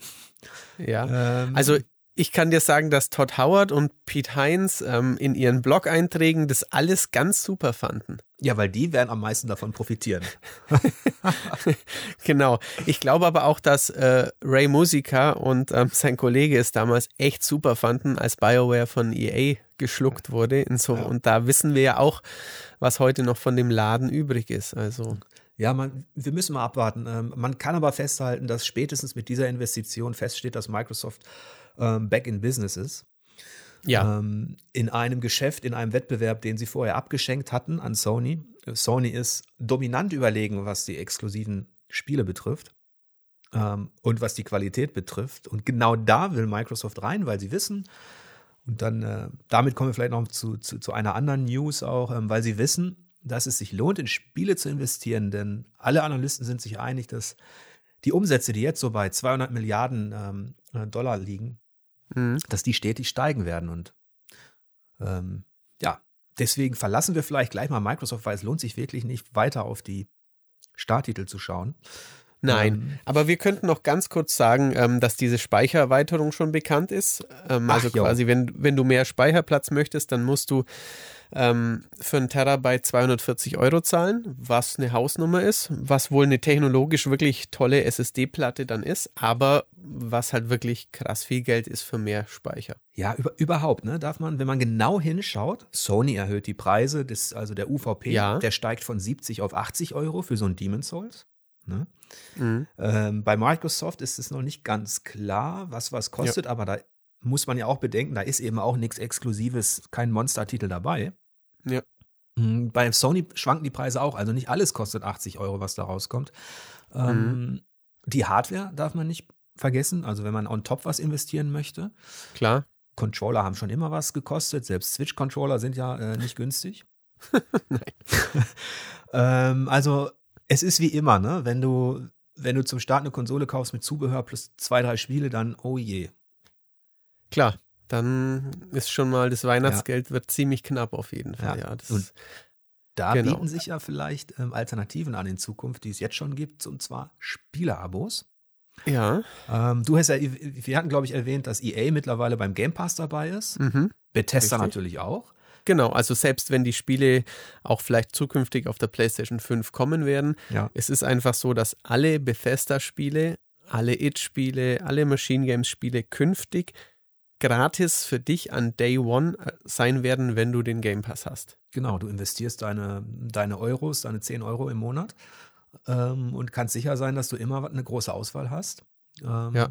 Ja. Ähm, also ich kann dir sagen, dass Todd Howard und Pete Heinz ähm, in ihren Blog-Einträgen das alles ganz super fanden. Ja, weil die werden am meisten davon profitieren. genau. Ich glaube aber auch, dass äh, Ray Musica und ähm, sein Kollege es damals echt super fanden, als BioWare von EA geschluckt wurde. So, ja. Und da wissen wir ja auch, was heute noch von dem Laden übrig ist. Also. Ja, man, wir müssen mal abwarten. Ähm, man kann aber festhalten, dass spätestens mit dieser Investition feststeht, dass Microsoft ähm, back in business ist. Ja. Ähm, in einem Geschäft, in einem Wettbewerb, den sie vorher abgeschenkt hatten an Sony. Sony ist dominant überlegen, was die exklusiven Spiele betrifft ähm, und was die Qualität betrifft. Und genau da will Microsoft rein, weil sie wissen, und dann äh, damit kommen wir vielleicht noch zu, zu, zu einer anderen News auch, ähm, weil sie wissen, dass es sich lohnt, in Spiele zu investieren, denn alle Analysten sind sich einig, dass die Umsätze, die jetzt so bei 200 Milliarden ähm, äh, Dollar liegen, mhm. dass die stetig steigen werden. Und ähm, ja, deswegen verlassen wir vielleicht gleich mal Microsoft, weil es lohnt sich wirklich nicht, weiter auf die Starttitel zu schauen. Nein, ähm, aber wir könnten noch ganz kurz sagen, ähm, dass diese Speichererweiterung schon bekannt ist. Ähm, also quasi, wenn, wenn du mehr Speicherplatz möchtest, dann musst du ähm, für einen Terabyte 240 Euro zahlen, was eine Hausnummer ist, was wohl eine technologisch wirklich tolle SSD-Platte dann ist, aber was halt wirklich krass viel Geld ist für mehr Speicher. Ja, über, überhaupt, ne? Darf man, wenn man genau hinschaut, Sony erhöht die Preise, des, also der UVP, ja. der steigt von 70 auf 80 Euro für so ein Demon Souls. Ne? Mhm. Ähm, bei Microsoft ist es noch nicht ganz klar, was was kostet, ja. aber da muss man ja auch bedenken, da ist eben auch nichts Exklusives, kein Monster-Titel dabei. Ja. Mhm, bei Sony schwanken die Preise auch, also nicht alles kostet 80 Euro, was da rauskommt. Ähm, mhm. Die Hardware darf man nicht vergessen, also wenn man on top was investieren möchte. Klar. Controller haben schon immer was gekostet, selbst Switch-Controller sind ja äh, nicht günstig. ähm, also es ist wie immer, ne? Wenn du, wenn du zum Start eine Konsole kaufst mit Zubehör plus zwei, drei Spiele, dann oh je. Klar, dann ist schon mal das Weihnachtsgeld ja. wird ziemlich knapp auf jeden Fall. Ja, ja und da genau. bieten sich ja vielleicht ähm, Alternativen an in Zukunft, die es jetzt schon gibt, und zwar Spieleabos. Ja. Ähm, du hast ja, wir hatten, glaube ich, erwähnt, dass EA mittlerweile beim Game Pass dabei ist. Mhm. Bethesda Richtig. natürlich auch. Genau, also selbst wenn die Spiele auch vielleicht zukünftig auf der PlayStation 5 kommen werden, ja. es ist einfach so, dass alle Bethesda-Spiele, alle It-Spiele, alle Machine Games-Spiele künftig gratis für dich an Day One äh, sein werden, wenn du den Game Pass hast. Genau, du investierst deine, deine Euros, deine 10 Euro im Monat ähm, und kannst sicher sein, dass du immer eine große Auswahl hast. Ähm, ja.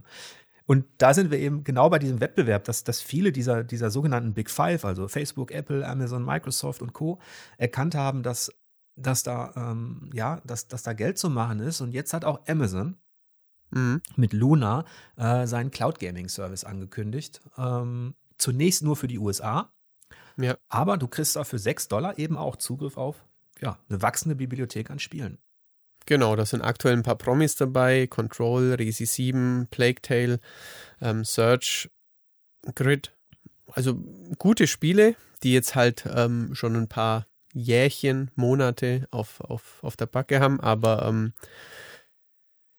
Und da sind wir eben genau bei diesem Wettbewerb, dass, dass viele dieser, dieser sogenannten Big Five, also Facebook, Apple, Amazon, Microsoft und Co., erkannt haben, dass, dass, da, ähm, ja, dass, dass da Geld zu machen ist. Und jetzt hat auch Amazon mhm. mit Luna äh, seinen Cloud Gaming Service angekündigt. Ähm, zunächst nur für die USA. Ja. Aber du kriegst da für 6 Dollar eben auch Zugriff auf ja, eine wachsende Bibliothek an Spielen. Genau, da sind aktuell ein paar Promis dabei: Control, Resi 7, Plague Tale, ähm, Search, Grid. Also gute Spiele, die jetzt halt ähm, schon ein paar Jährchen, Monate auf, auf, auf der Backe haben, aber ähm,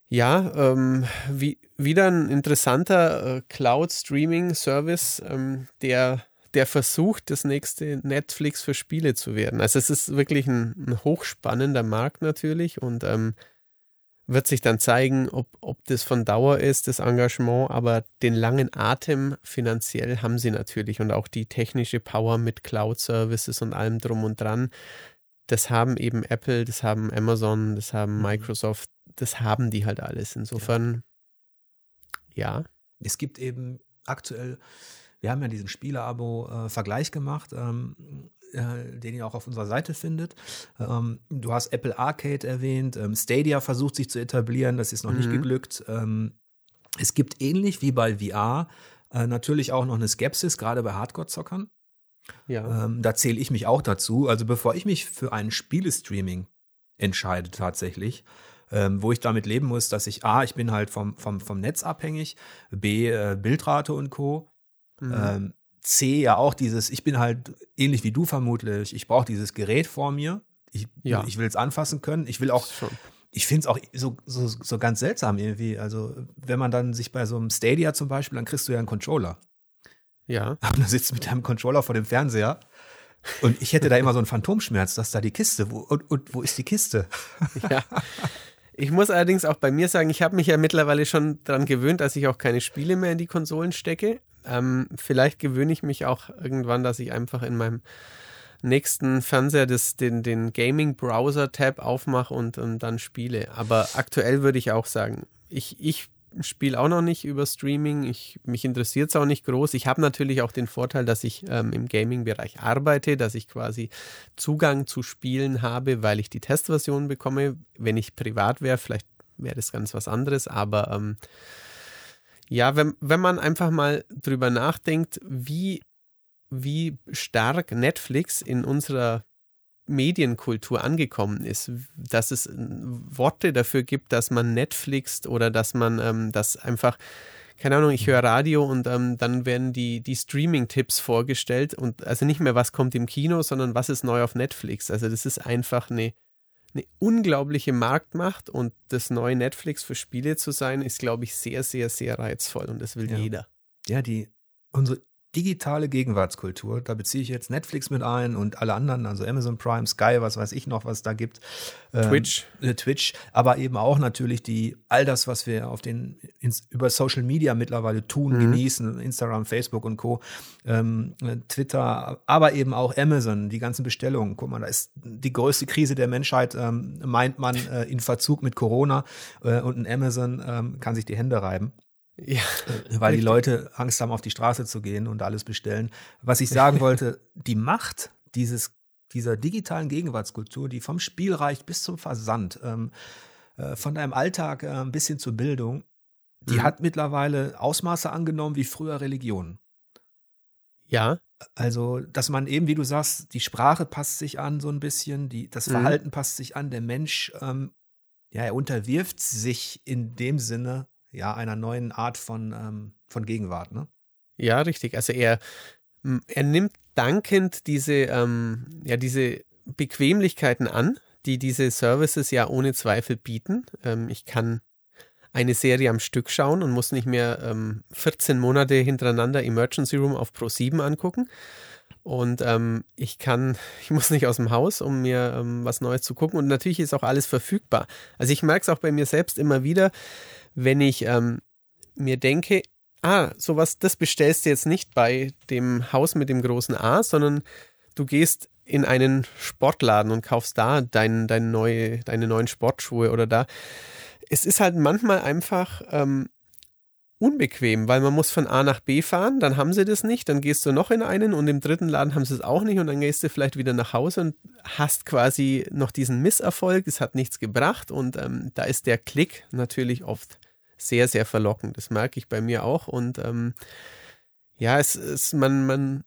ja, ähm, wie, wieder ein interessanter äh, Cloud-Streaming-Service, ähm, der der versucht, das nächste Netflix für Spiele zu werden. Also es ist wirklich ein, ein hochspannender Markt natürlich und ähm, wird sich dann zeigen, ob, ob das von Dauer ist, das Engagement, aber den langen Atem finanziell haben sie natürlich und auch die technische Power mit Cloud-Services und allem drum und dran. Das haben eben Apple, das haben Amazon, das haben mhm. Microsoft, das haben die halt alles. Insofern, ja. ja. Es gibt eben aktuell Wir haben ja diesen Spiele-Abo-Vergleich gemacht, ähm, äh, den ihr auch auf unserer Seite findet. Ähm, du hast Apple Arcade erwähnt, ähm, Stadia versucht sich zu etablieren, das ist noch mhm. nicht geglückt. Ähm, es gibt ähnlich wie bei VR äh, natürlich auch noch eine Skepsis, gerade bei Hardcore-Zockern. Ja. Ähm, da zähle ich mich auch dazu. Also bevor ich mich für ein Spielestreaming entscheide tatsächlich, ähm, wo ich damit leben muss, dass ich A, ich bin halt vom, vom, vom Netz abhängig, B, äh, Bildrate und Co. Mhm. Ähm, C, ja auch dieses, ich bin halt ähnlich wie du vermutlich, ich brauche dieses Gerät vor mir. Ich, ja. ich will es anfassen können. Ich will auch, Schon. ich finde es auch so, so, so ganz seltsam irgendwie. Also, wenn man dann sich bei so einem Stadia zum Beispiel, dann kriegst du ja einen Controller. Ja. Und du sitzt mit deinem Controller vor dem Fernseher. Und ich hätte da immer so einen Phantomschmerz, dass da die Kiste, wo, und, und wo ist die Kiste? Ja. Ich muss allerdings auch bei mir sagen, ich habe mich ja mittlerweile schon daran gewöhnt, dass ich auch keine Spiele mehr in die Konsolen stecke. Ähm, vielleicht gewöhne ich mich auch irgendwann, dass ich einfach in meinem nächsten Fernseher das, den, den Gaming-Browser-Tab aufmache und, und dann spiele. Aber aktuell würde ich auch sagen, ich, ich spiele auch noch nicht über Streaming. Ich, mich interessiert es auch nicht groß. Ich habe natürlich auch den Vorteil, dass ich ähm, im Gaming-Bereich arbeite, dass ich quasi Zugang zu Spielen habe, weil ich die Testversion bekomme. Wenn ich privat wäre, vielleicht wäre das ganz was anderes. Aber ähm, ja, wenn, wenn man einfach mal drüber nachdenkt, wie, wie stark Netflix in unserer Medienkultur angekommen ist, dass es Worte dafür gibt, dass man Netflixt oder dass man ähm, das einfach, keine Ahnung, ich höre Radio und ähm, dann werden die, die Streaming-Tipps vorgestellt und also nicht mehr, was kommt im Kino, sondern was ist neu auf Netflix. Also das ist einfach eine, eine unglaubliche Marktmacht und das neue Netflix für Spiele zu sein, ist, glaube ich, sehr, sehr, sehr reizvoll und das will ja. jeder. Ja, die, unsere digitale Gegenwartskultur. Da beziehe ich jetzt Netflix mit ein und alle anderen, also Amazon Prime, Sky, was weiß ich noch, was da gibt. Ähm, Twitch. Äh, Twitch, aber eben auch natürlich die, all das, was wir auf den, ins, über Social Media mittlerweile tun, mhm. genießen, Instagram, Facebook und Co., ähm, Twitter, aber eben auch Amazon, die ganzen Bestellungen. Guck mal, da ist die größte Krise der Menschheit, ähm, meint man, äh, in Verzug mit Corona äh, und ein Amazon ähm, kann sich die Hände reiben. Ja, weil die Leute Angst haben, auf die Straße zu gehen und alles bestellen. Was ich sagen wollte, die Macht dieses, dieser digitalen Gegenwartskultur, die vom Spiel reicht bis zum Versand, ähm, äh, von deinem Alltag äh, ein bisschen zur Bildung, die mhm. hat mittlerweile Ausmaße angenommen wie früher Religion. Ja. Also, dass man eben, wie du sagst, die Sprache passt sich an so ein bisschen, die, das mhm. Verhalten mhm. passt sich an, der Mensch, ähm, ja, er unterwirft sich in dem Sinne ja, einer neuen Art von, ähm, von Gegenwart, ne? Ja, richtig. Also er, er nimmt dankend diese, ähm, ja, diese Bequemlichkeiten an, die diese Services ja ohne Zweifel bieten. Ähm, ich kann eine Serie am Stück schauen und muss nicht mehr ähm, 14 Monate hintereinander Emergency Room auf Pro 7 angucken. Und ähm, ich kann, ich muss nicht aus dem Haus, um mir ähm, was Neues zu gucken. Und natürlich ist auch alles verfügbar. Also ich merke es auch bei mir selbst immer wieder, wenn ich ähm, mir denke, ah, sowas, das bestellst du jetzt nicht bei dem Haus mit dem großen A, sondern du gehst in einen Sportladen und kaufst da dein, dein neue, deine neuen Sportschuhe oder da. Es ist halt manchmal einfach ähm, unbequem, weil man muss von A nach B fahren, dann haben sie das nicht, dann gehst du noch in einen und im dritten Laden haben sie es auch nicht und dann gehst du vielleicht wieder nach Hause und hast quasi noch diesen Misserfolg, es hat nichts gebracht und ähm, da ist der Klick natürlich oft sehr, sehr verlockend. Das merke ich bei mir auch und ähm, ja, es ist, man, man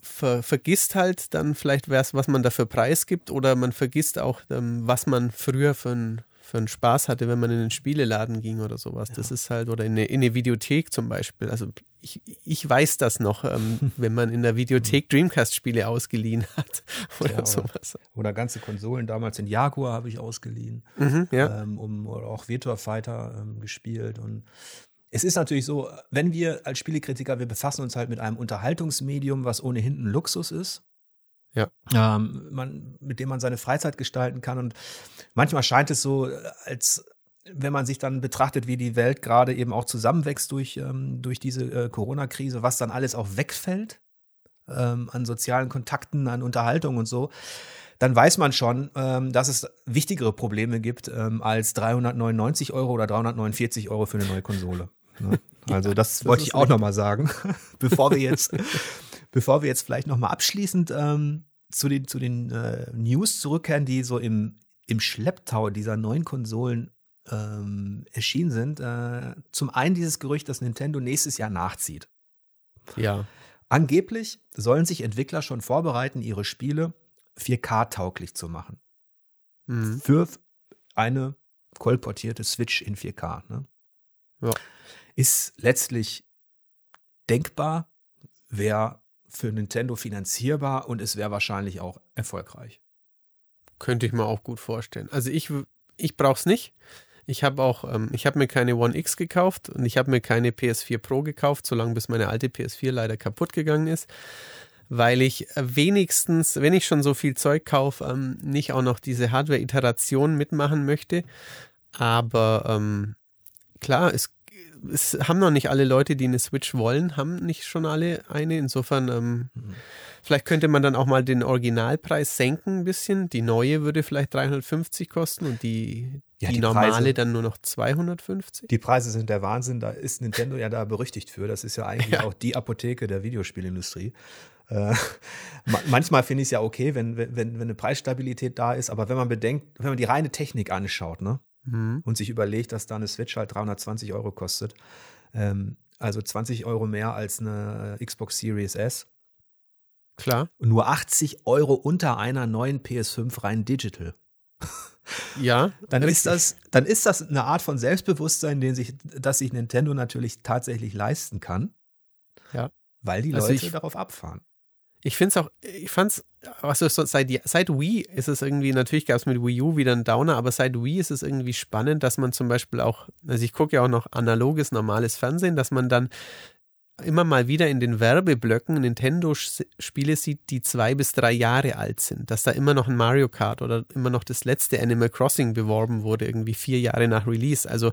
ver, vergisst halt dann vielleicht, was man da für Preis gibt oder man vergisst auch, ähm, was man früher für ein für einen Spaß hatte, wenn man in den Spieleladen ging oder sowas. Ja. Das ist halt, oder in eine, in eine, Videothek zum Beispiel. Also ich, ich weiß das noch, ähm, wenn man in der Videothek Dreamcast-Spiele ausgeliehen hat oder ja, sowas. Oder ganze Konsolen, damals in Jaguar habe ich ausgeliehen. Mhm, ja. ähm, um, oder auch Virtua Fighter ähm, gespielt und es ist natürlich so, wenn wir als Spielekritiker, wir befassen uns halt mit einem Unterhaltungsmedium, was ohnehin ein Luxus ist. Ja. Ähm, man, mit dem man seine Freizeit gestalten kann. Und manchmal scheint es so, als wenn man sich dann betrachtet, wie die Welt gerade eben auch zusammenwächst durch, ähm, durch diese äh, Corona-Krise, was dann alles auch wegfällt ähm, an sozialen Kontakten, an Unterhaltung und so, dann weiß man schon, ähm, dass es wichtigere Probleme gibt ähm, als 399 Euro oder 349 Euro für eine neue Konsole. Ne? Also ja, das, das wollte ich auch nochmal sagen, bevor wir jetzt, bevor wir jetzt vielleicht nochmal abschließend ähm, zu den, zu den äh, News zurückkehren, die so im, im Schlepptau dieser neuen Konsolen ähm, erschienen sind. Äh, zum einen dieses Gerücht, dass Nintendo nächstes Jahr nachzieht. Ja. Angeblich sollen sich Entwickler schon vorbereiten, ihre Spiele 4K-tauglich zu machen. Mhm. Für eine kolportierte Switch in 4K. Ne? Ja. Ist letztlich denkbar, wäre für Nintendo finanzierbar und es wäre wahrscheinlich auch erfolgreich. Könnte ich mir auch gut vorstellen. Also ich, ich brauche es nicht. Ich habe auch, ähm, ich habe mir keine One X gekauft und ich habe mir keine PS4 Pro gekauft, solange bis meine alte PS4 leider kaputt gegangen ist, weil ich wenigstens, wenn ich schon so viel Zeug kaufe, ähm, nicht auch noch diese Hardware-Iteration mitmachen möchte. Aber ähm, klar, es es haben noch nicht alle Leute, die eine Switch wollen, haben nicht schon alle eine. Insofern, ähm, mhm. vielleicht könnte man dann auch mal den Originalpreis senken ein bisschen. Die neue würde vielleicht 350 kosten und die, ja, die, die normale Preise, dann nur noch 250. Die Preise sind der Wahnsinn. Da ist Nintendo ja da berüchtigt für. Das ist ja eigentlich ja. auch die Apotheke der Videospielindustrie. Äh, manchmal finde ich es ja okay, wenn, wenn, wenn eine Preisstabilität da ist, aber wenn man bedenkt, wenn man die reine Technik anschaut, ne? Mhm. und sich überlegt, dass da eine Switch halt 320 Euro kostet. Ähm, also 20 Euro mehr als eine Xbox Series S. Klar. Und nur 80 Euro unter einer neuen PS5 rein digital. Ja. dann ist das, dann ist das eine Art von Selbstbewusstsein, den sich, das sich Nintendo natürlich tatsächlich leisten kann. Ja. Weil die also Leute ich, darauf abfahren. Ich finde es auch, ich fand es, also seit, seit Wii ist es irgendwie, natürlich gab es mit Wii U wieder einen Downer, aber seit Wii ist es irgendwie spannend, dass man zum Beispiel auch, also ich gucke ja auch noch analoges, normales Fernsehen, dass man dann immer mal wieder in den Werbeblöcken Nintendo-Spiele sieht, die zwei bis drei Jahre alt sind. Dass da immer noch ein Mario Kart oder immer noch das letzte Animal Crossing beworben wurde, irgendwie vier Jahre nach Release. Also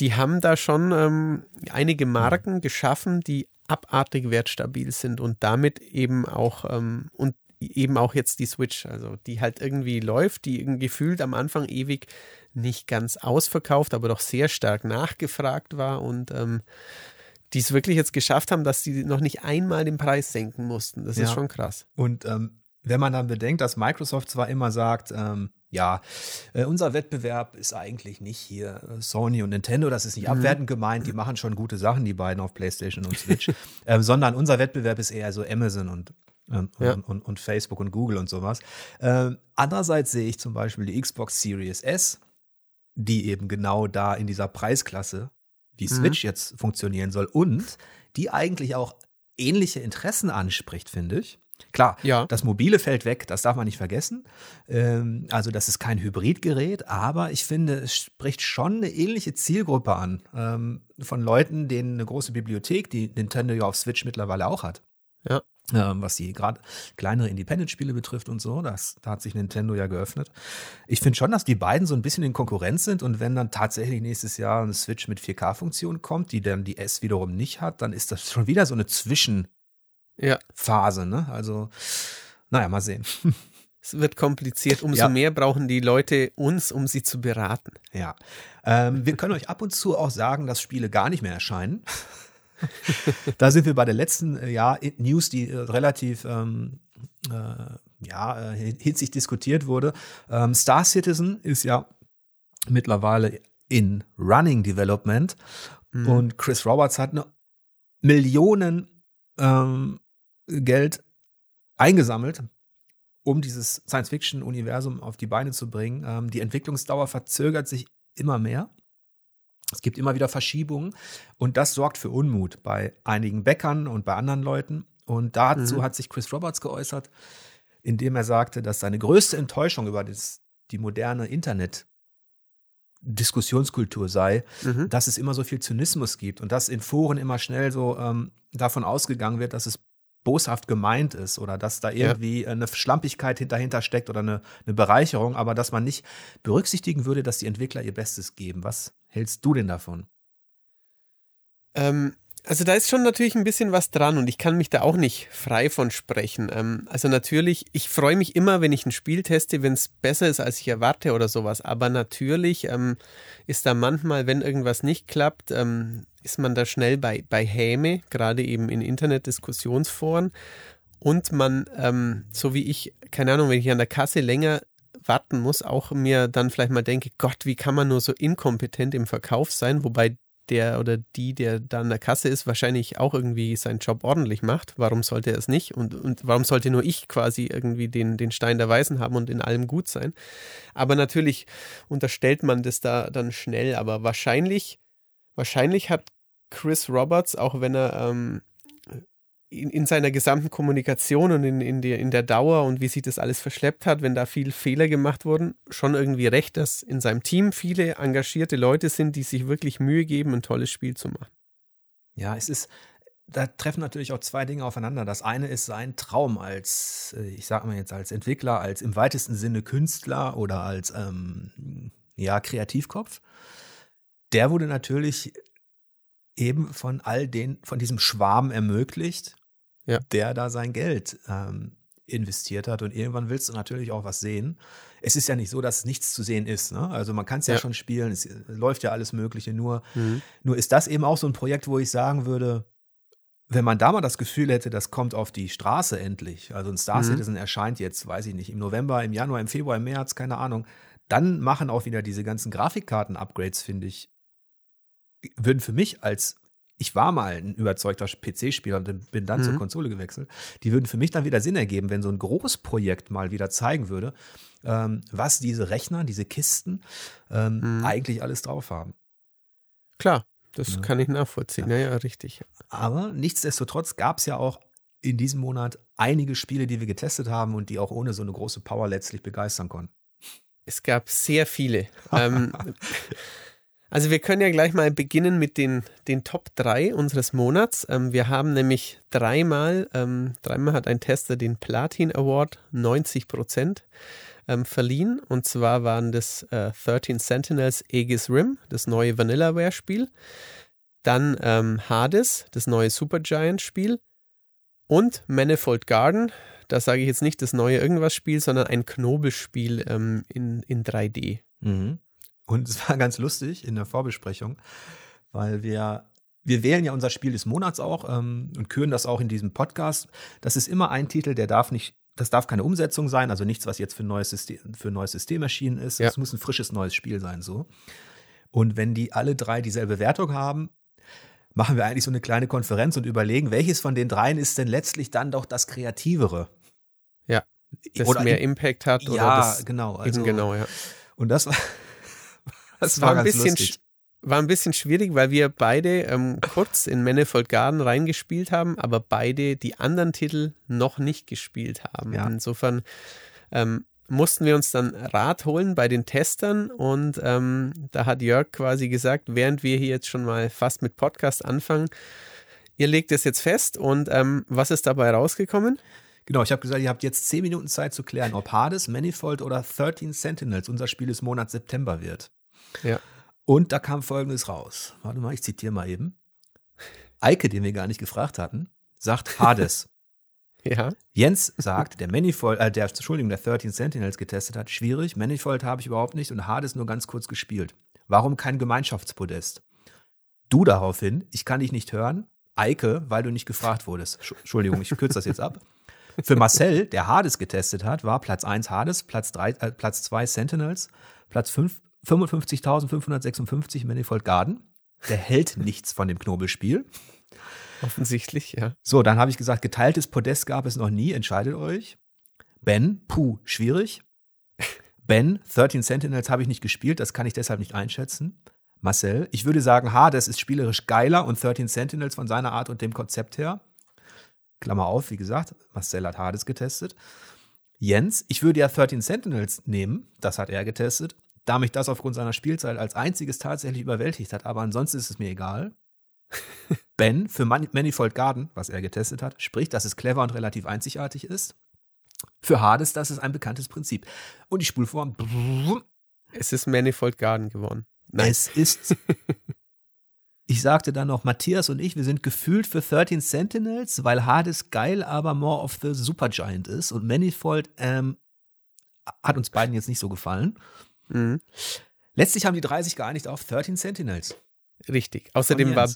die haben da schon ähm, einige Marken geschaffen, die abartig wertstabil sind und damit eben auch ähm, und eben auch jetzt die Switch, also die halt irgendwie läuft, die gefühlt am Anfang ewig nicht ganz ausverkauft, aber doch sehr stark nachgefragt war und ähm, die es wirklich jetzt geschafft haben, dass sie noch nicht einmal den Preis senken mussten. Das ja. ist schon krass. Und ähm, wenn man dann bedenkt, dass Microsoft zwar immer sagt, ähm, ja, äh, unser Wettbewerb ist eigentlich nicht hier äh, Sony und Nintendo, das ist nicht mhm. abwertend gemeint, die machen schon gute Sachen, die beiden auf PlayStation und Switch, äh, sondern unser Wettbewerb ist eher so Amazon und, und, ja. und, und, und, Facebook und Google und sowas. Ähm, andererseits sehe ich zum Beispiel die Xbox Series S, die eben genau da in dieser Preisklasse wie mhm. Switch mhm. jetzt funktionieren soll und die eigentlich auch ähnliche Interessen anspricht, finde ich. Klar, ja. das mobile fällt weg, das darf man nicht vergessen. Ähm, also das ist kein Hybridgerät, aber ich finde, es spricht schon eine ähnliche Zielgruppe an ähm, von Leuten, denen eine große Bibliothek, die Nintendo ja auf Switch mittlerweile auch hat. Ja. Ähm, was die gerade kleinere Independent-Spiele betrifft und so, das, da hat sich Nintendo ja geöffnet. Ich finde schon, dass die beiden so ein bisschen in Konkurrenz sind und wenn dann tatsächlich nächstes Jahr eine Switch mit 4K-Funktion kommt, die dann die S wiederum nicht hat, dann ist das schon wieder so eine Zwischen- ja. Phase. Ne? Also, naja, mal sehen. Es wird kompliziert. Umso ja. mehr brauchen die Leute uns, um sie zu beraten. Ja. Ähm, wir können euch ab und zu auch sagen, dass Spiele gar nicht mehr erscheinen. da sind wir bei der letzten äh, ja, News, die äh, relativ ähm, äh, ja, äh, hitzig diskutiert wurde. Ähm, Star Citizen ist ja mittlerweile in Running Development mhm. und Chris Roberts hat eine Millionen ähm, Geld eingesammelt, um dieses Science-Fiction-Universum auf die Beine zu bringen. Ähm, die Entwicklungsdauer verzögert sich immer mehr. Es gibt immer wieder Verschiebungen und das sorgt für Unmut bei einigen Bäckern und bei anderen Leuten. Und dazu mhm. hat sich Chris Roberts geäußert, indem er sagte, dass seine größte Enttäuschung über das, die moderne Internet Diskussionskultur sei, mhm. dass es immer so viel Zynismus gibt und dass in Foren immer schnell so ähm, davon ausgegangen wird, dass es boshaft gemeint ist oder dass da irgendwie ja. eine Schlampigkeit dahinter steckt oder eine, eine Bereicherung, aber dass man nicht berücksichtigen würde, dass die Entwickler ihr Bestes geben. Was hältst du denn davon? Ähm, also da ist schon natürlich ein bisschen was dran und ich kann mich da auch nicht frei von sprechen. Ähm, also natürlich, ich freue mich immer, wenn ich ein Spiel teste, wenn es besser ist, als ich erwarte oder sowas. Aber natürlich ähm, ist da manchmal, wenn irgendwas nicht klappt, ähm, ist man da schnell bei, bei Häme, gerade eben in Internetdiskussionsforen. Und man, so wie ich, keine Ahnung, wenn ich an der Kasse länger warten muss, auch mir dann vielleicht mal denke, Gott, wie kann man nur so inkompetent im Verkauf sein, wobei der oder die, der da an der Kasse ist, wahrscheinlich auch irgendwie seinen Job ordentlich macht. Warum sollte er es nicht? Und, und warum sollte nur ich quasi irgendwie den, den Stein der Weisen haben und in allem gut sein? Aber natürlich unterstellt man das da dann schnell. Aber wahrscheinlich, wahrscheinlich hat Chris Roberts, auch wenn er ähm, in, in, seiner gesamten Kommunikation und in, in, der, in der Dauer und wie sich das alles verschleppt hat, wenn da viel Fehler gemacht wurden, schon irgendwie recht, dass in seinem Team viele engagierte Leute sind, die sich wirklich Mühe geben, ein tolles Spiel zu machen. Ja, es ist, da treffen natürlich auch zwei Dinge aufeinander. Das eine ist sein Traum als, äh, ich sage mal jetzt als Entwickler, als im weitesten Sinne Künstler oder als ähm, ja, Kreativkopf. Der wurde natürlich eben von all den, von diesem Schwarm ermöglicht, ja. der da sein Geld ähm, investiert hat. Und irgendwann willst du natürlich auch was sehen. Es ist ja nicht so, dass nichts zu sehen ist. Ne? Also man kann es ja. ja. schon spielen, es läuft ja alles Mögliche. Nur, mhm. nur ist das eben auch so ein Projekt, wo ich sagen würde, wenn man da mal das Gefühl hätte, das kommt auf die Straße endlich, also ein Star mhm. Citizen erscheint jetzt, weiß ich nicht, im November, im Januar, im Februar, im März, keine Ahnung, dann machen auch wieder diese ganzen Grafikkarten-Upgrades, finde ich, würden für mich als ich war mal ein überzeugter PC-Spieler und bin dann mhm. zur Konsole gewechselt. Die würden für mich dann wieder Sinn ergeben, wenn so ein Großprojekt mal wieder zeigen würde, ähm, was diese Rechner, diese Kisten ähm, mhm. eigentlich alles drauf haben. Klar, das ja. kann ich nachvollziehen. Ja, ja, ja richtig. Aber nichtsdestotrotz gab es ja auch in diesem Monat einige Spiele, die wir getestet haben und die auch ohne so eine große Power letztlich begeistern konnten. Es gab sehr viele. ähm, Also wir können ja gleich mal beginnen mit den, den Top 3 unseres Monats. Ähm, wir haben nämlich dreimal, ähm, dreimal hat ein Tester den Platin Award 90 Prozent ähm, verliehen. Und zwar waren das äh, 13 Sentinels Aegis Rim, das neue Vanillaware-Spiel. Dann ähm, Hades, das neue Supergiant-Spiel. Und Manifold Garden, da sage ich jetzt nicht das neue Irgendwas-Spiel, sondern ein Knobelspiel ähm, in, in 3D. Mhm. Und es war ganz lustig in der Vorbesprechung, weil wir wir wählen ja unser Spiel des Monats auch ähm, und küren das auch in diesem Podcast. Das ist immer ein Titel, der darf nicht, das darf keine Umsetzung sein, also nichts, was jetzt für ein neues System, für ein neues System erschienen ist. Es ja. muss ein frisches neues Spiel sein, so. Und wenn die alle drei dieselbe Wertung haben, machen wir eigentlich so eine kleine Konferenz und überlegen, welches von den dreien ist denn letztlich dann doch das Kreativere? Ja. Das oder mehr Impact hat oder ja, das genau. Also, genau, ja. Und das war, das war, war ein bisschen lustig. war ein bisschen schwierig, weil wir beide ähm, kurz in Manifold Garden reingespielt haben, aber beide die anderen Titel noch nicht gespielt haben. Ja. Insofern ähm, mussten wir uns dann Rat holen bei den Testern und ähm, da hat Jörg quasi gesagt, während wir hier jetzt schon mal fast mit Podcast anfangen, ihr legt es jetzt fest und ähm, was ist dabei rausgekommen? Genau, ich habe gesagt, ihr habt jetzt zehn Minuten Zeit zu klären, ob Hades, Manifold oder 13 Sentinels unser Spiel des Monats September wird. Ja. Und da kam Folgendes raus. Warte mal, ich zitiere mal eben. Eike, den wir gar nicht gefragt hatten, sagt Hades. ja. Jens sagt, der Manifold, äh, der, Entschuldigung, der 13 Sentinels getestet hat, schwierig. Manifold habe ich überhaupt nicht und Hades nur ganz kurz gespielt. Warum kein Gemeinschaftspodest? Du daraufhin, ich kann dich nicht hören. Eike, weil du nicht gefragt wurdest. Entschuldigung, ich kürze das jetzt ab. Für Marcel, der Hades getestet hat, war Platz 1 Hades, Platz 3, äh, Platz 2 Sentinels, Platz 5 55.556 Manifold Garden. Der hält nichts von dem Knobelspiel. Offensichtlich, ja. So, dann habe ich gesagt, geteiltes Podest gab es noch nie, entscheidet euch. Ben, puh, schwierig. Ben, 13 Sentinels habe ich nicht gespielt, das kann ich deshalb nicht einschätzen. Marcel, ich würde sagen, Hades ist spielerisch geiler und 13 Sentinels von seiner Art und dem Konzept her. Klammer auf, wie gesagt, Marcel hat Hades getestet. Jens, ich würde ja 13 Sentinels nehmen, das hat er getestet da mich das aufgrund seiner Spielzeit als einziges tatsächlich überwältigt hat. Aber ansonsten ist es mir egal. ben für Manifold Garden, was er getestet hat, spricht, dass es clever und relativ einzigartig ist. Für Hades, das ist ein bekanntes Prinzip. Und die Spulform. Es ist Manifold Garden geworden. Nein. Es ist. Ich sagte dann noch, Matthias und ich, wir sind gefühlt für 13 Sentinels, weil Hades geil, aber more of the Supergiant ist. Und Manifold ähm, hat uns beiden jetzt nicht so gefallen. Mhm. Letztlich haben die drei sich geeinigt auf 13 Sentinels. Richtig. Außerdem war,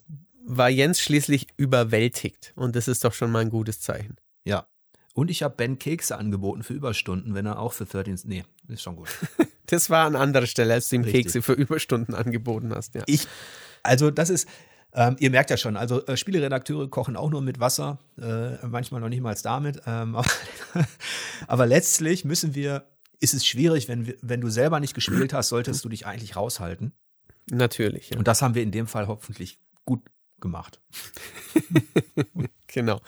war Jens schließlich überwältigt und das ist doch schon mal ein gutes Zeichen. Ja. Und ich habe Ben Kekse angeboten für Überstunden, wenn er auch für 13. Nee, ist schon gut. das war an anderer Stelle, als du ihm Richtig. Kekse für Überstunden angeboten hast. Ja. Ich, also das ist, ähm, ihr merkt ja schon, also äh, Spieleredakteure kochen auch nur mit Wasser, äh, manchmal noch nicht mal damit. Ähm, aber, aber, letztlich müssen wir, ist es schwierig, wenn, wenn du selber nicht gespielt hast, solltest du dich eigentlich raushalten. Natürlich. Ja. Und das haben wir in dem Fall hoffentlich gut gemacht. genau.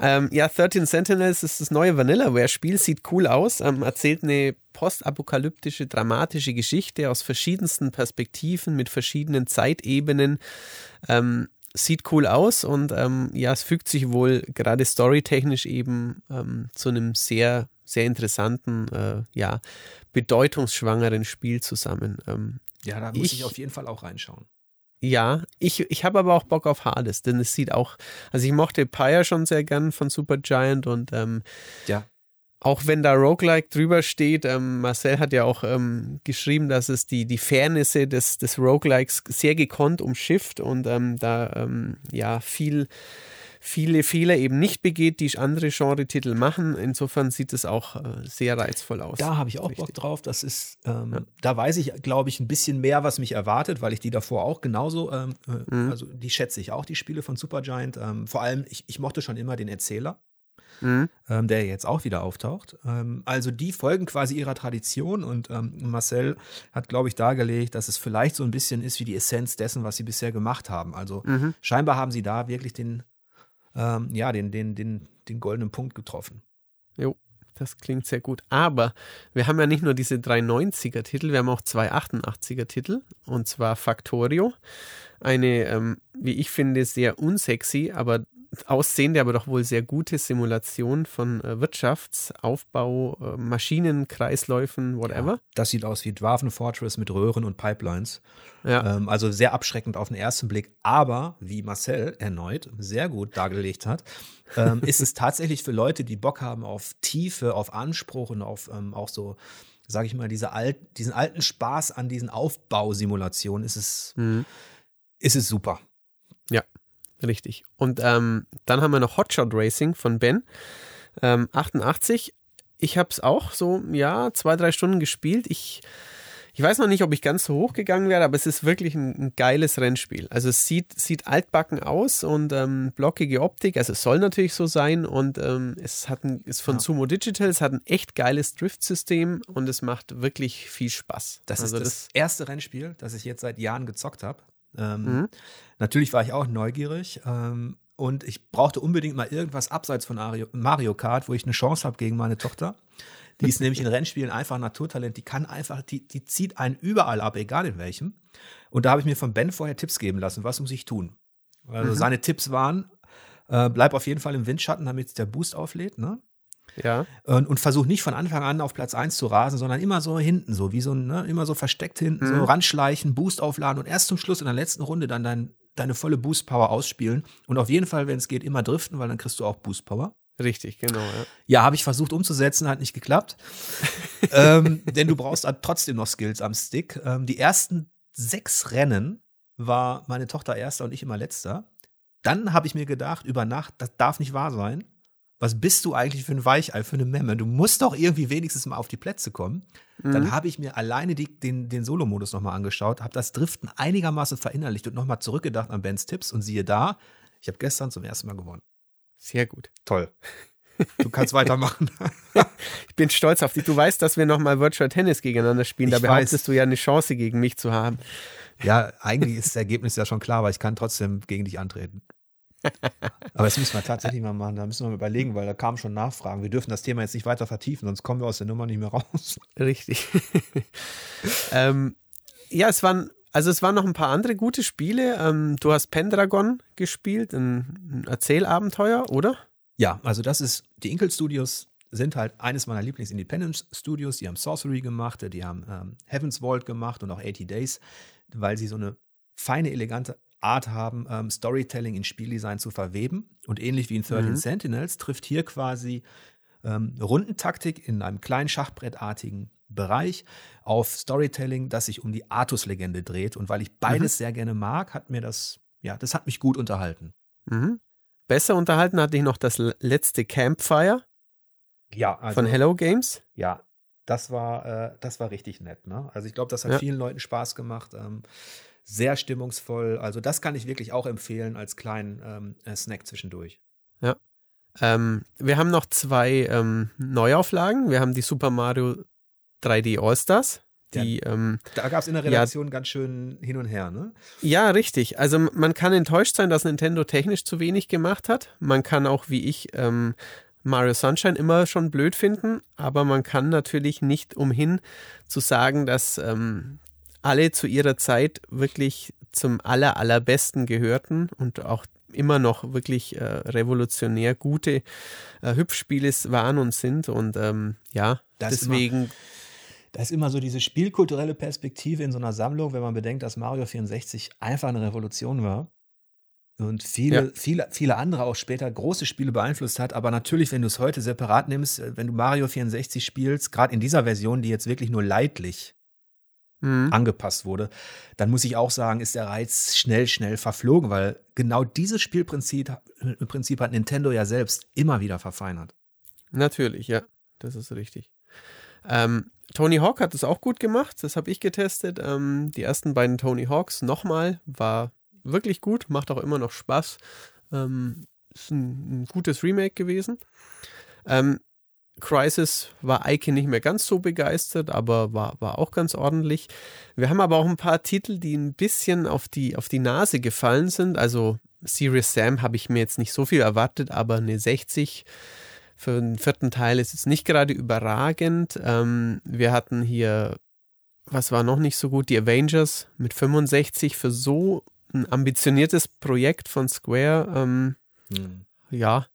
Ähm, ja, 13 Sentinels ist das neue Vanillaware-Spiel, sieht cool aus, ähm, erzählt eine postapokalyptische, dramatische Geschichte aus verschiedensten Perspektiven mit verschiedenen Zeitebenen. Ähm, sieht cool aus und ähm, ja, es fügt sich wohl gerade storytechnisch eben ähm, zu einem sehr, sehr interessanten, äh, ja, bedeutungsschwangeren Spiel zusammen. Ähm, ja, da muss ich, ich auf jeden Fall auch reinschauen. Ja, ich, ich habe aber auch Bock auf Hades, denn es sieht auch, also ich mochte Pyre schon sehr gern von Supergiant und ähm, ja. auch wenn da Roguelike drüber steht, ähm, Marcel hat ja auch ähm, geschrieben, dass es die, die Fairnisse des, des Roguelikes sehr gekonnt umschifft und ähm, da ähm, ja viel viele Fehler eben nicht begeht, die andere Genre-Titel machen. Insofern sieht es auch äh, sehr reizvoll aus. Da habe ich auch Richtig. Bock drauf. Das ist, ähm, ja. da weiß ich, glaube ich, ein bisschen mehr, was mich erwartet, weil ich die davor auch genauso, ähm, äh, mhm. also die schätze ich auch, die Spiele von Supergiant. Ähm, vor allem, ich, ich mochte schon immer den Erzähler. Mhm. Ähm, der jetzt auch wieder auftaucht. Ähm, also die folgen quasi ihrer Tradition und ähm, Marcel hat, glaube ich, dargelegt, dass es vielleicht so ein bisschen ist wie die Essenz dessen, was sie bisher gemacht haben. Also mhm. scheinbar haben sie da wirklich den ähm, ja, den, den, den, den goldenen Punkt getroffen. Jo, das klingt sehr gut. Aber wir haben ja nicht nur diese 390er-Titel, wir haben auch zwei 88er-Titel, und zwar Factorio. Eine, ähm, wie ich finde, sehr unsexy, aber aussehende, aber doch wohl sehr gute Simulation von äh, Wirtschaftsaufbau, äh, Maschinen, Kreisläufen, whatever. Ja, das sieht aus wie Dwarven Fortress mit Röhren und Pipelines. Ja. Ähm, also sehr abschreckend auf den ersten Blick. Aber wie Marcel erneut sehr gut dargelegt hat, ähm, ist es tatsächlich für Leute, die Bock haben auf Tiefe, auf Anspruch und auf ähm, auch so sage ich mal, diese alt, diesen alten Spaß an diesen Aufbausimulationen ist es, mhm. ist es super. Ja, Richtig. Und ähm, dann haben wir noch Hotshot Racing von Ben. Ähm, 88. Ich habe es auch so, ja, zwei, drei Stunden gespielt. Ich, ich weiß noch nicht, ob ich ganz so hoch gegangen wäre, aber es ist wirklich ein, ein geiles Rennspiel. Also es sieht, sieht altbacken aus und ähm, blockige Optik. Also es soll natürlich so sein und ähm, es hat ein, ist von ja. Sumo Digital, es hat ein echt geiles Drift-System und es macht wirklich viel Spaß. Das also ist das, das erste Rennspiel, das ich jetzt seit Jahren gezockt habe. Ähm, mhm. Natürlich war ich auch neugierig ähm, und ich brauchte unbedingt mal irgendwas abseits von Mario Kart, wo ich eine Chance habe gegen meine Tochter. Die ist nämlich in Rennspielen einfach ein Naturtalent. Die kann einfach, die, die zieht einen überall ab, egal in welchem. Und da habe ich mir von Ben vorher Tipps geben lassen, was muss ich tun. Also mhm. seine Tipps waren, äh, bleib auf jeden Fall im Windschatten, damit der Boost auflädt. Ne? Ja. Und, und versuch nicht von Anfang an auf Platz 1 zu rasen, sondern immer so hinten, so wie so ein, ne, immer so versteckt hinten, mhm. so ranschleichen, Boost aufladen und erst zum Schluss in der letzten Runde dann dein, deine volle Boost Power ausspielen. Und auf jeden Fall, wenn es geht, immer driften, weil dann kriegst du auch Boost Power. Richtig, genau. Ja, ja habe ich versucht umzusetzen, hat nicht geklappt. ähm, denn du brauchst halt trotzdem noch Skills am Stick. Ähm, die ersten sechs Rennen war meine Tochter erster und ich immer letzter. Dann habe ich mir gedacht, über Nacht, das darf nicht wahr sein was bist du eigentlich für ein Weichei, für eine Memme? Du musst doch irgendwie wenigstens mal auf die Plätze kommen. Mhm. Dann habe ich mir alleine die, den, den Solo-Modus nochmal angeschaut, habe das Driften einigermaßen verinnerlicht und nochmal zurückgedacht an Bens Tipps und siehe da, ich habe gestern zum ersten Mal gewonnen. Sehr gut. Toll. Du kannst weitermachen. ich bin stolz auf dich. Du weißt, dass wir nochmal Virtual Tennis gegeneinander spielen. Ich da behauptest du ja eine Chance gegen mich zu haben. Ja, eigentlich ist das Ergebnis ja schon klar, aber ich kann trotzdem gegen dich antreten. Aber das müssen wir tatsächlich mal machen. Da müssen wir mal überlegen, weil da kamen schon Nachfragen. Wir dürfen das Thema jetzt nicht weiter vertiefen, sonst kommen wir aus der Nummer nicht mehr raus. Richtig. ähm, ja, es waren, also es waren noch ein paar andere gute Spiele. Ähm, du hast Pendragon gespielt, ein, ein Erzählabenteuer, oder? Ja, also das ist, die Inkel Studios sind halt eines meiner Lieblings-Independence-Studios. Die haben Sorcery gemacht, die haben ähm, Heaven's Vault gemacht und auch 80 Days, weil sie so eine feine, elegante Art haben, ähm, Storytelling in Spieldesign zu verweben. Und ähnlich wie in 13 mhm. Sentinels trifft hier quasi ähm, Rundentaktik in einem kleinen Schachbrettartigen Bereich auf Storytelling, das sich um die Artus-Legende dreht. Und weil ich beides mhm. sehr gerne mag, hat mir das, ja, das hat mich gut unterhalten. Mhm. Besser unterhalten hatte ich noch das letzte Campfire. Ja, also, von Hello Games. Ja, das war, äh, das war richtig nett. Ne? Also ich glaube, das hat ja. vielen Leuten Spaß gemacht. Ähm, sehr stimmungsvoll. Also das kann ich wirklich auch empfehlen als kleinen ähm, äh, Snack zwischendurch. Ja. Ähm, wir haben noch zwei ähm, Neuauflagen. Wir haben die Super Mario 3D All-Stars. Die, ja, ähm, da gab es in der Redaktion ja, ganz schön hin und her, ne? Ja, richtig. Also man kann enttäuscht sein, dass Nintendo technisch zu wenig gemacht hat. Man kann auch, wie ich, ähm, Mario Sunshine immer schon blöd finden, aber man kann natürlich nicht umhin zu sagen, dass ähm, alle zu ihrer Zeit wirklich zum aller, allerbesten gehörten und auch immer noch wirklich äh, revolutionär gute äh, Hüpfspiele waren und sind. Und ähm, ja, das deswegen. da ist immer so diese spielkulturelle Perspektive in so einer Sammlung, wenn man bedenkt, dass Mario 64 einfach eine Revolution war und viele, ja. viele, viele andere auch später große Spiele beeinflusst hat. Aber natürlich, wenn du es heute separat nimmst, äh, wenn du Mario 64 spielst, gerade in dieser Version, die jetzt wirklich nur leidlich mhm. angepasst wurde, dann muss ich auch sagen, ist der Reiz schnell, schnell verflogen, weil genau dieses Spielprinzip im Prinzip hat Nintendo ja selbst immer wieder verfeinert. Natürlich, ja, das ist richtig. Ähm, Tony Hawk hat es auch gut gemacht, das habe ich getestet. Ähm, die ersten beiden Tony Hawks nochmal war wirklich gut, macht auch immer noch Spaß. Ähm, ist ein, ein, gutes Remake gewesen. Ähm, Crisis war Ike nicht mehr ganz so begeistert, aber war, war auch ganz ordentlich. Wir haben aber auch ein paar Titel, die ein bisschen auf die, auf die Nase gefallen sind. Also Serious Sam habe ich mir jetzt nicht so viel erwartet, aber eine 60 für den vierten Teil ist jetzt nicht gerade überragend. Ähm, wir hatten hier, was war noch nicht so gut, die Avengers mit 65 für so ein ambitioniertes Projekt von Square. Ähm, hm. Ja,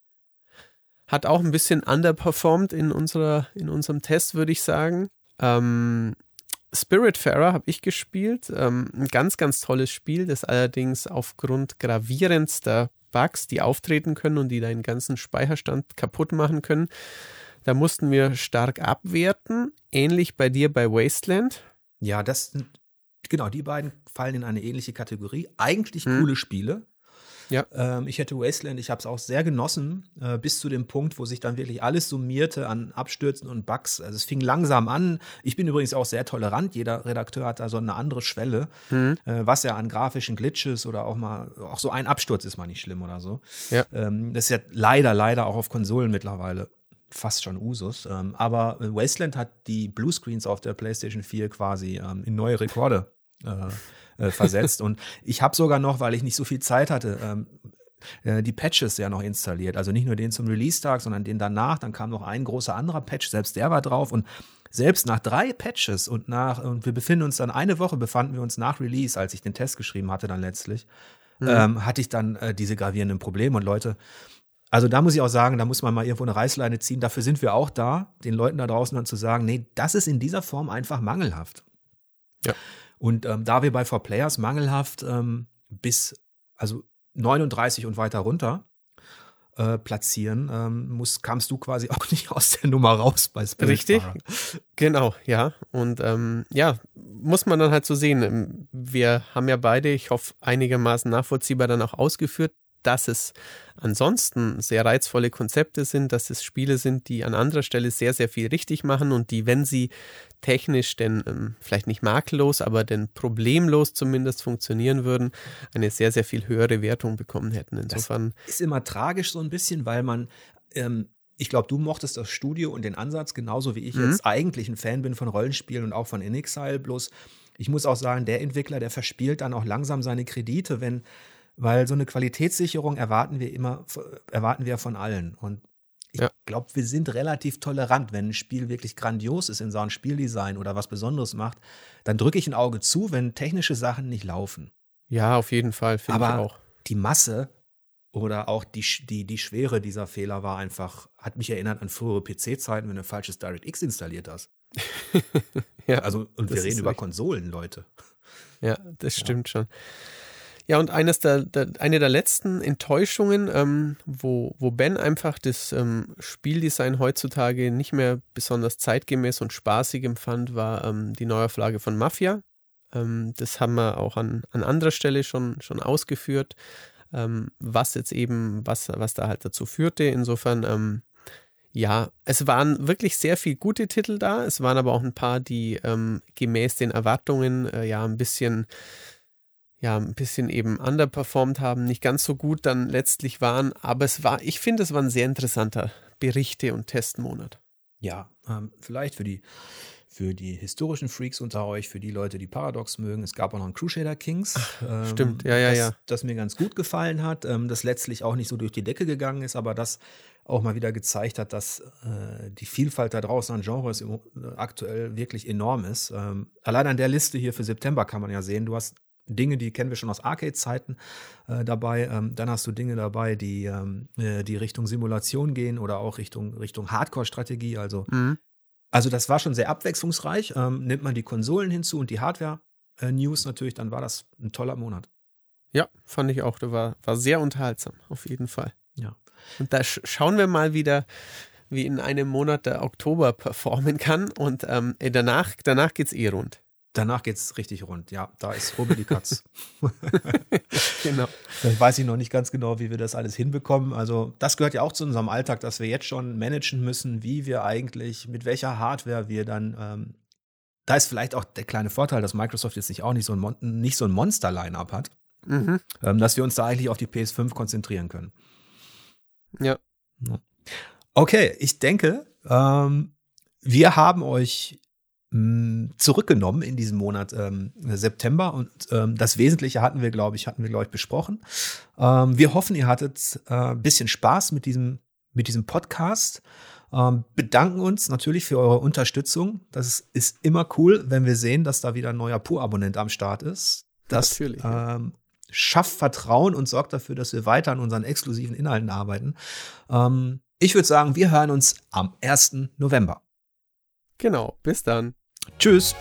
hat auch ein bisschen underperformed in, unserer, in unserem Test, würde ich sagen. Ähm, Spiritfarer habe ich gespielt. Ähm, ein ganz, ganz tolles Spiel, das allerdings aufgrund gravierendster Bugs, die auftreten können und die deinen ganzen Speicherstand kaputt machen können, da mussten wir stark abwerten. Ähnlich bei dir bei Wasteland. Ja, das sind genau, die beiden fallen in eine ähnliche Kategorie. Eigentlich hm. coole Spiele. Ja. Ähm, ich hätte Wasteland, ich habe es auch sehr genossen, äh, bis zu dem Punkt, wo sich dann wirklich alles summierte an Abstürzen und Bugs. Also es fing langsam an. Ich bin übrigens auch sehr tolerant. Jeder Redakteur hat da so eine andere Schwelle, mhm. äh, was ja an grafischen Glitches oder auch mal, auch so ein Absturz ist mal nicht schlimm oder so. Ja. Ähm, das ist ja leider, leider auch auf Konsolen mittlerweile fast schon Usus. Ähm, aber Wasteland hat die Bluescreens auf der PlayStation 4 quasi ähm, in neue Rekorde äh, äh, versetzt. Und ich habe sogar noch, weil ich nicht so viel Zeit hatte, ähm, äh, die Patches ja noch installiert. Also nicht nur den zum Release-Tag, sondern den danach. Dann kam noch ein großer anderer Patch, selbst der war drauf. Und selbst nach drei Patches und nach, und wir befinden uns dann eine Woche, befanden wir uns nach Release, als ich den Test geschrieben hatte, dann letztlich, mhm. ähm, hatte ich dann äh, diese gravierenden Probleme. Und Leute, also da muss ich auch sagen, da muss man mal irgendwo eine Reißleine ziehen. Dafür sind wir auch da, den Leuten da draußen dann zu sagen, nee, das ist in dieser Form einfach mangelhaft. Ja. Und ähm, da wir bei For Players mangelhaft ähm, bis also 39 und weiter runter äh, platzieren, ähm, muss, kamst du quasi auch nicht aus der Nummer raus bei Spirit Richtig, genau, ja. Und ähm, ja, muss man dann halt so sehen. Ähm, wir haben ja beide, ich hoffe, einigermaßen nachvollziehbar dann auch ausgeführt, dass es ansonsten sehr reizvolle Konzepte sind, dass es Spiele sind, die an anderer Stelle sehr, sehr viel richtig machen und die, wenn sie technisch denn ähm, vielleicht nicht makellos, aber denn problemlos zumindest funktionieren würden, eine sehr, sehr viel höhere Wertung bekommen hätten. Insofern. Das ist immer tragisch so ein bisschen, weil man ähm ich glaube, du mochtest das Studio und den Ansatz genauso wie ich mhm. jetzt eigentlich ein Fan bin von Rollenspielen und auch von Inexile. Bloß, ich muss auch sagen, der Entwickler, der verspielt dann auch langsam seine Kredite, wenn weil so eine Qualitätssicherung erwarten wir immer, erwarten wir von allen. Und ich ja. glaube, wir sind relativ tolerant. Wenn ein Spiel wirklich grandios ist in Sachen Spieldesign oder was Besonderes macht, dann drücke ich ein Auge zu, wenn technische Sachen nicht laufen. Ja, auf jeden Fall, finde ich auch. Die Masse oder auch die, die, die Schwere dieser Fehler war einfach, hat mich erinnert an frühere PC-Zeiten, wenn du ein falsches DirectX installiert hast. ja, also, und wir reden über Konsolen, Leute. Ja, das stimmt ja. schon. Ja, und eines der, der, eine der letzten Enttäuschungen, ähm, wo, wo Ben einfach das ähm, Spieldesign heutzutage nicht mehr besonders zeitgemäß und spaßig empfand, war ähm, die Neuauflage von Mafia. Ähm, das haben wir auch an, an anderer Stelle schon, schon ausgeführt, ähm, was jetzt eben, was, was da halt dazu führte. Insofern, ähm, ja, es waren wirklich sehr viele gute Titel da. Es waren aber auch ein paar, die gemäß den Erwartungen äh, ja ein bisschen ja, ein bisschen eben underperformed haben, nicht ganz so gut dann letztlich waren. Aber es war, ich finde, es war ein sehr interessanter Berichte- und Testmonat. Ja, ähm, vielleicht für die, für die historischen Freaks unter euch, für die Leute, die Paradox mögen. Es gab auch noch einen Crusader Kings. Ähm, stimmt, ja, ja, das, ja. Das mir ganz gut gefallen hat, ähm, das letztlich auch nicht so durch die Decke gegangen ist, aber das auch mal wieder gezeigt hat, dass äh, die Vielfalt da draußen an Genres äh, aktuell wirklich enorm ist. Ähm, allein an der Liste hier für September kann man ja sehen, du hast Dinge, die kennen wir schon aus Arcade-Zeiten äh, dabei. Ähm, dann hast du Dinge dabei, die, ähm, äh, die Richtung Simulation gehen oder auch Richtung, Richtung Hardcore-Strategie. Also, mhm. also das war schon sehr abwechslungsreich. Ähm, nimmt man die Konsolen hinzu und die Hardware-News natürlich, dann war das ein toller Monat. Ja, fand ich auch. Der war, war sehr unterhaltsam, auf jeden Fall. Ja. Und da sch schauen wir mal wieder, wie in einem Monat der Oktober performen kann. Und ähm, danach, danach geht es eh rund. Danach geht es richtig rund. Ja, da ist Rubbel die Katz. genau. Vielleicht weiß ich noch nicht ganz genau, wie wir das alles hinbekommen. Also, das gehört ja auch zu unserem Alltag, dass wir jetzt schon managen müssen, wie wir eigentlich, mit welcher Hardware wir dann. Ähm, da ist vielleicht auch der kleine Vorteil, dass Microsoft jetzt nicht auch nicht so ein, Mon nicht so ein Monster-Line-Up hat, mhm. ähm, dass wir uns da eigentlich auf die PS5 konzentrieren können. Ja. Okay, ich denke, ähm, wir haben euch zurückgenommen in diesem Monat ähm, September und ähm, das Wesentliche hatten wir, glaube ich, hatten wir, glaube ich, besprochen. Ähm, wir hoffen, ihr hattet ein äh, bisschen Spaß mit diesem, mit diesem Podcast. Ähm, bedanken uns natürlich für eure Unterstützung. Das ist immer cool, wenn wir sehen, dass da wieder ein neuer Pur-Abonnent am Start ist. Das natürlich, ja. Ähm, schafft Vertrauen und sorgt dafür, dass wir weiter an unseren exklusiven Inhalten arbeiten. Ähm, ich würde sagen, wir hören uns am 1. November. Genau, bis dann. Tschüss.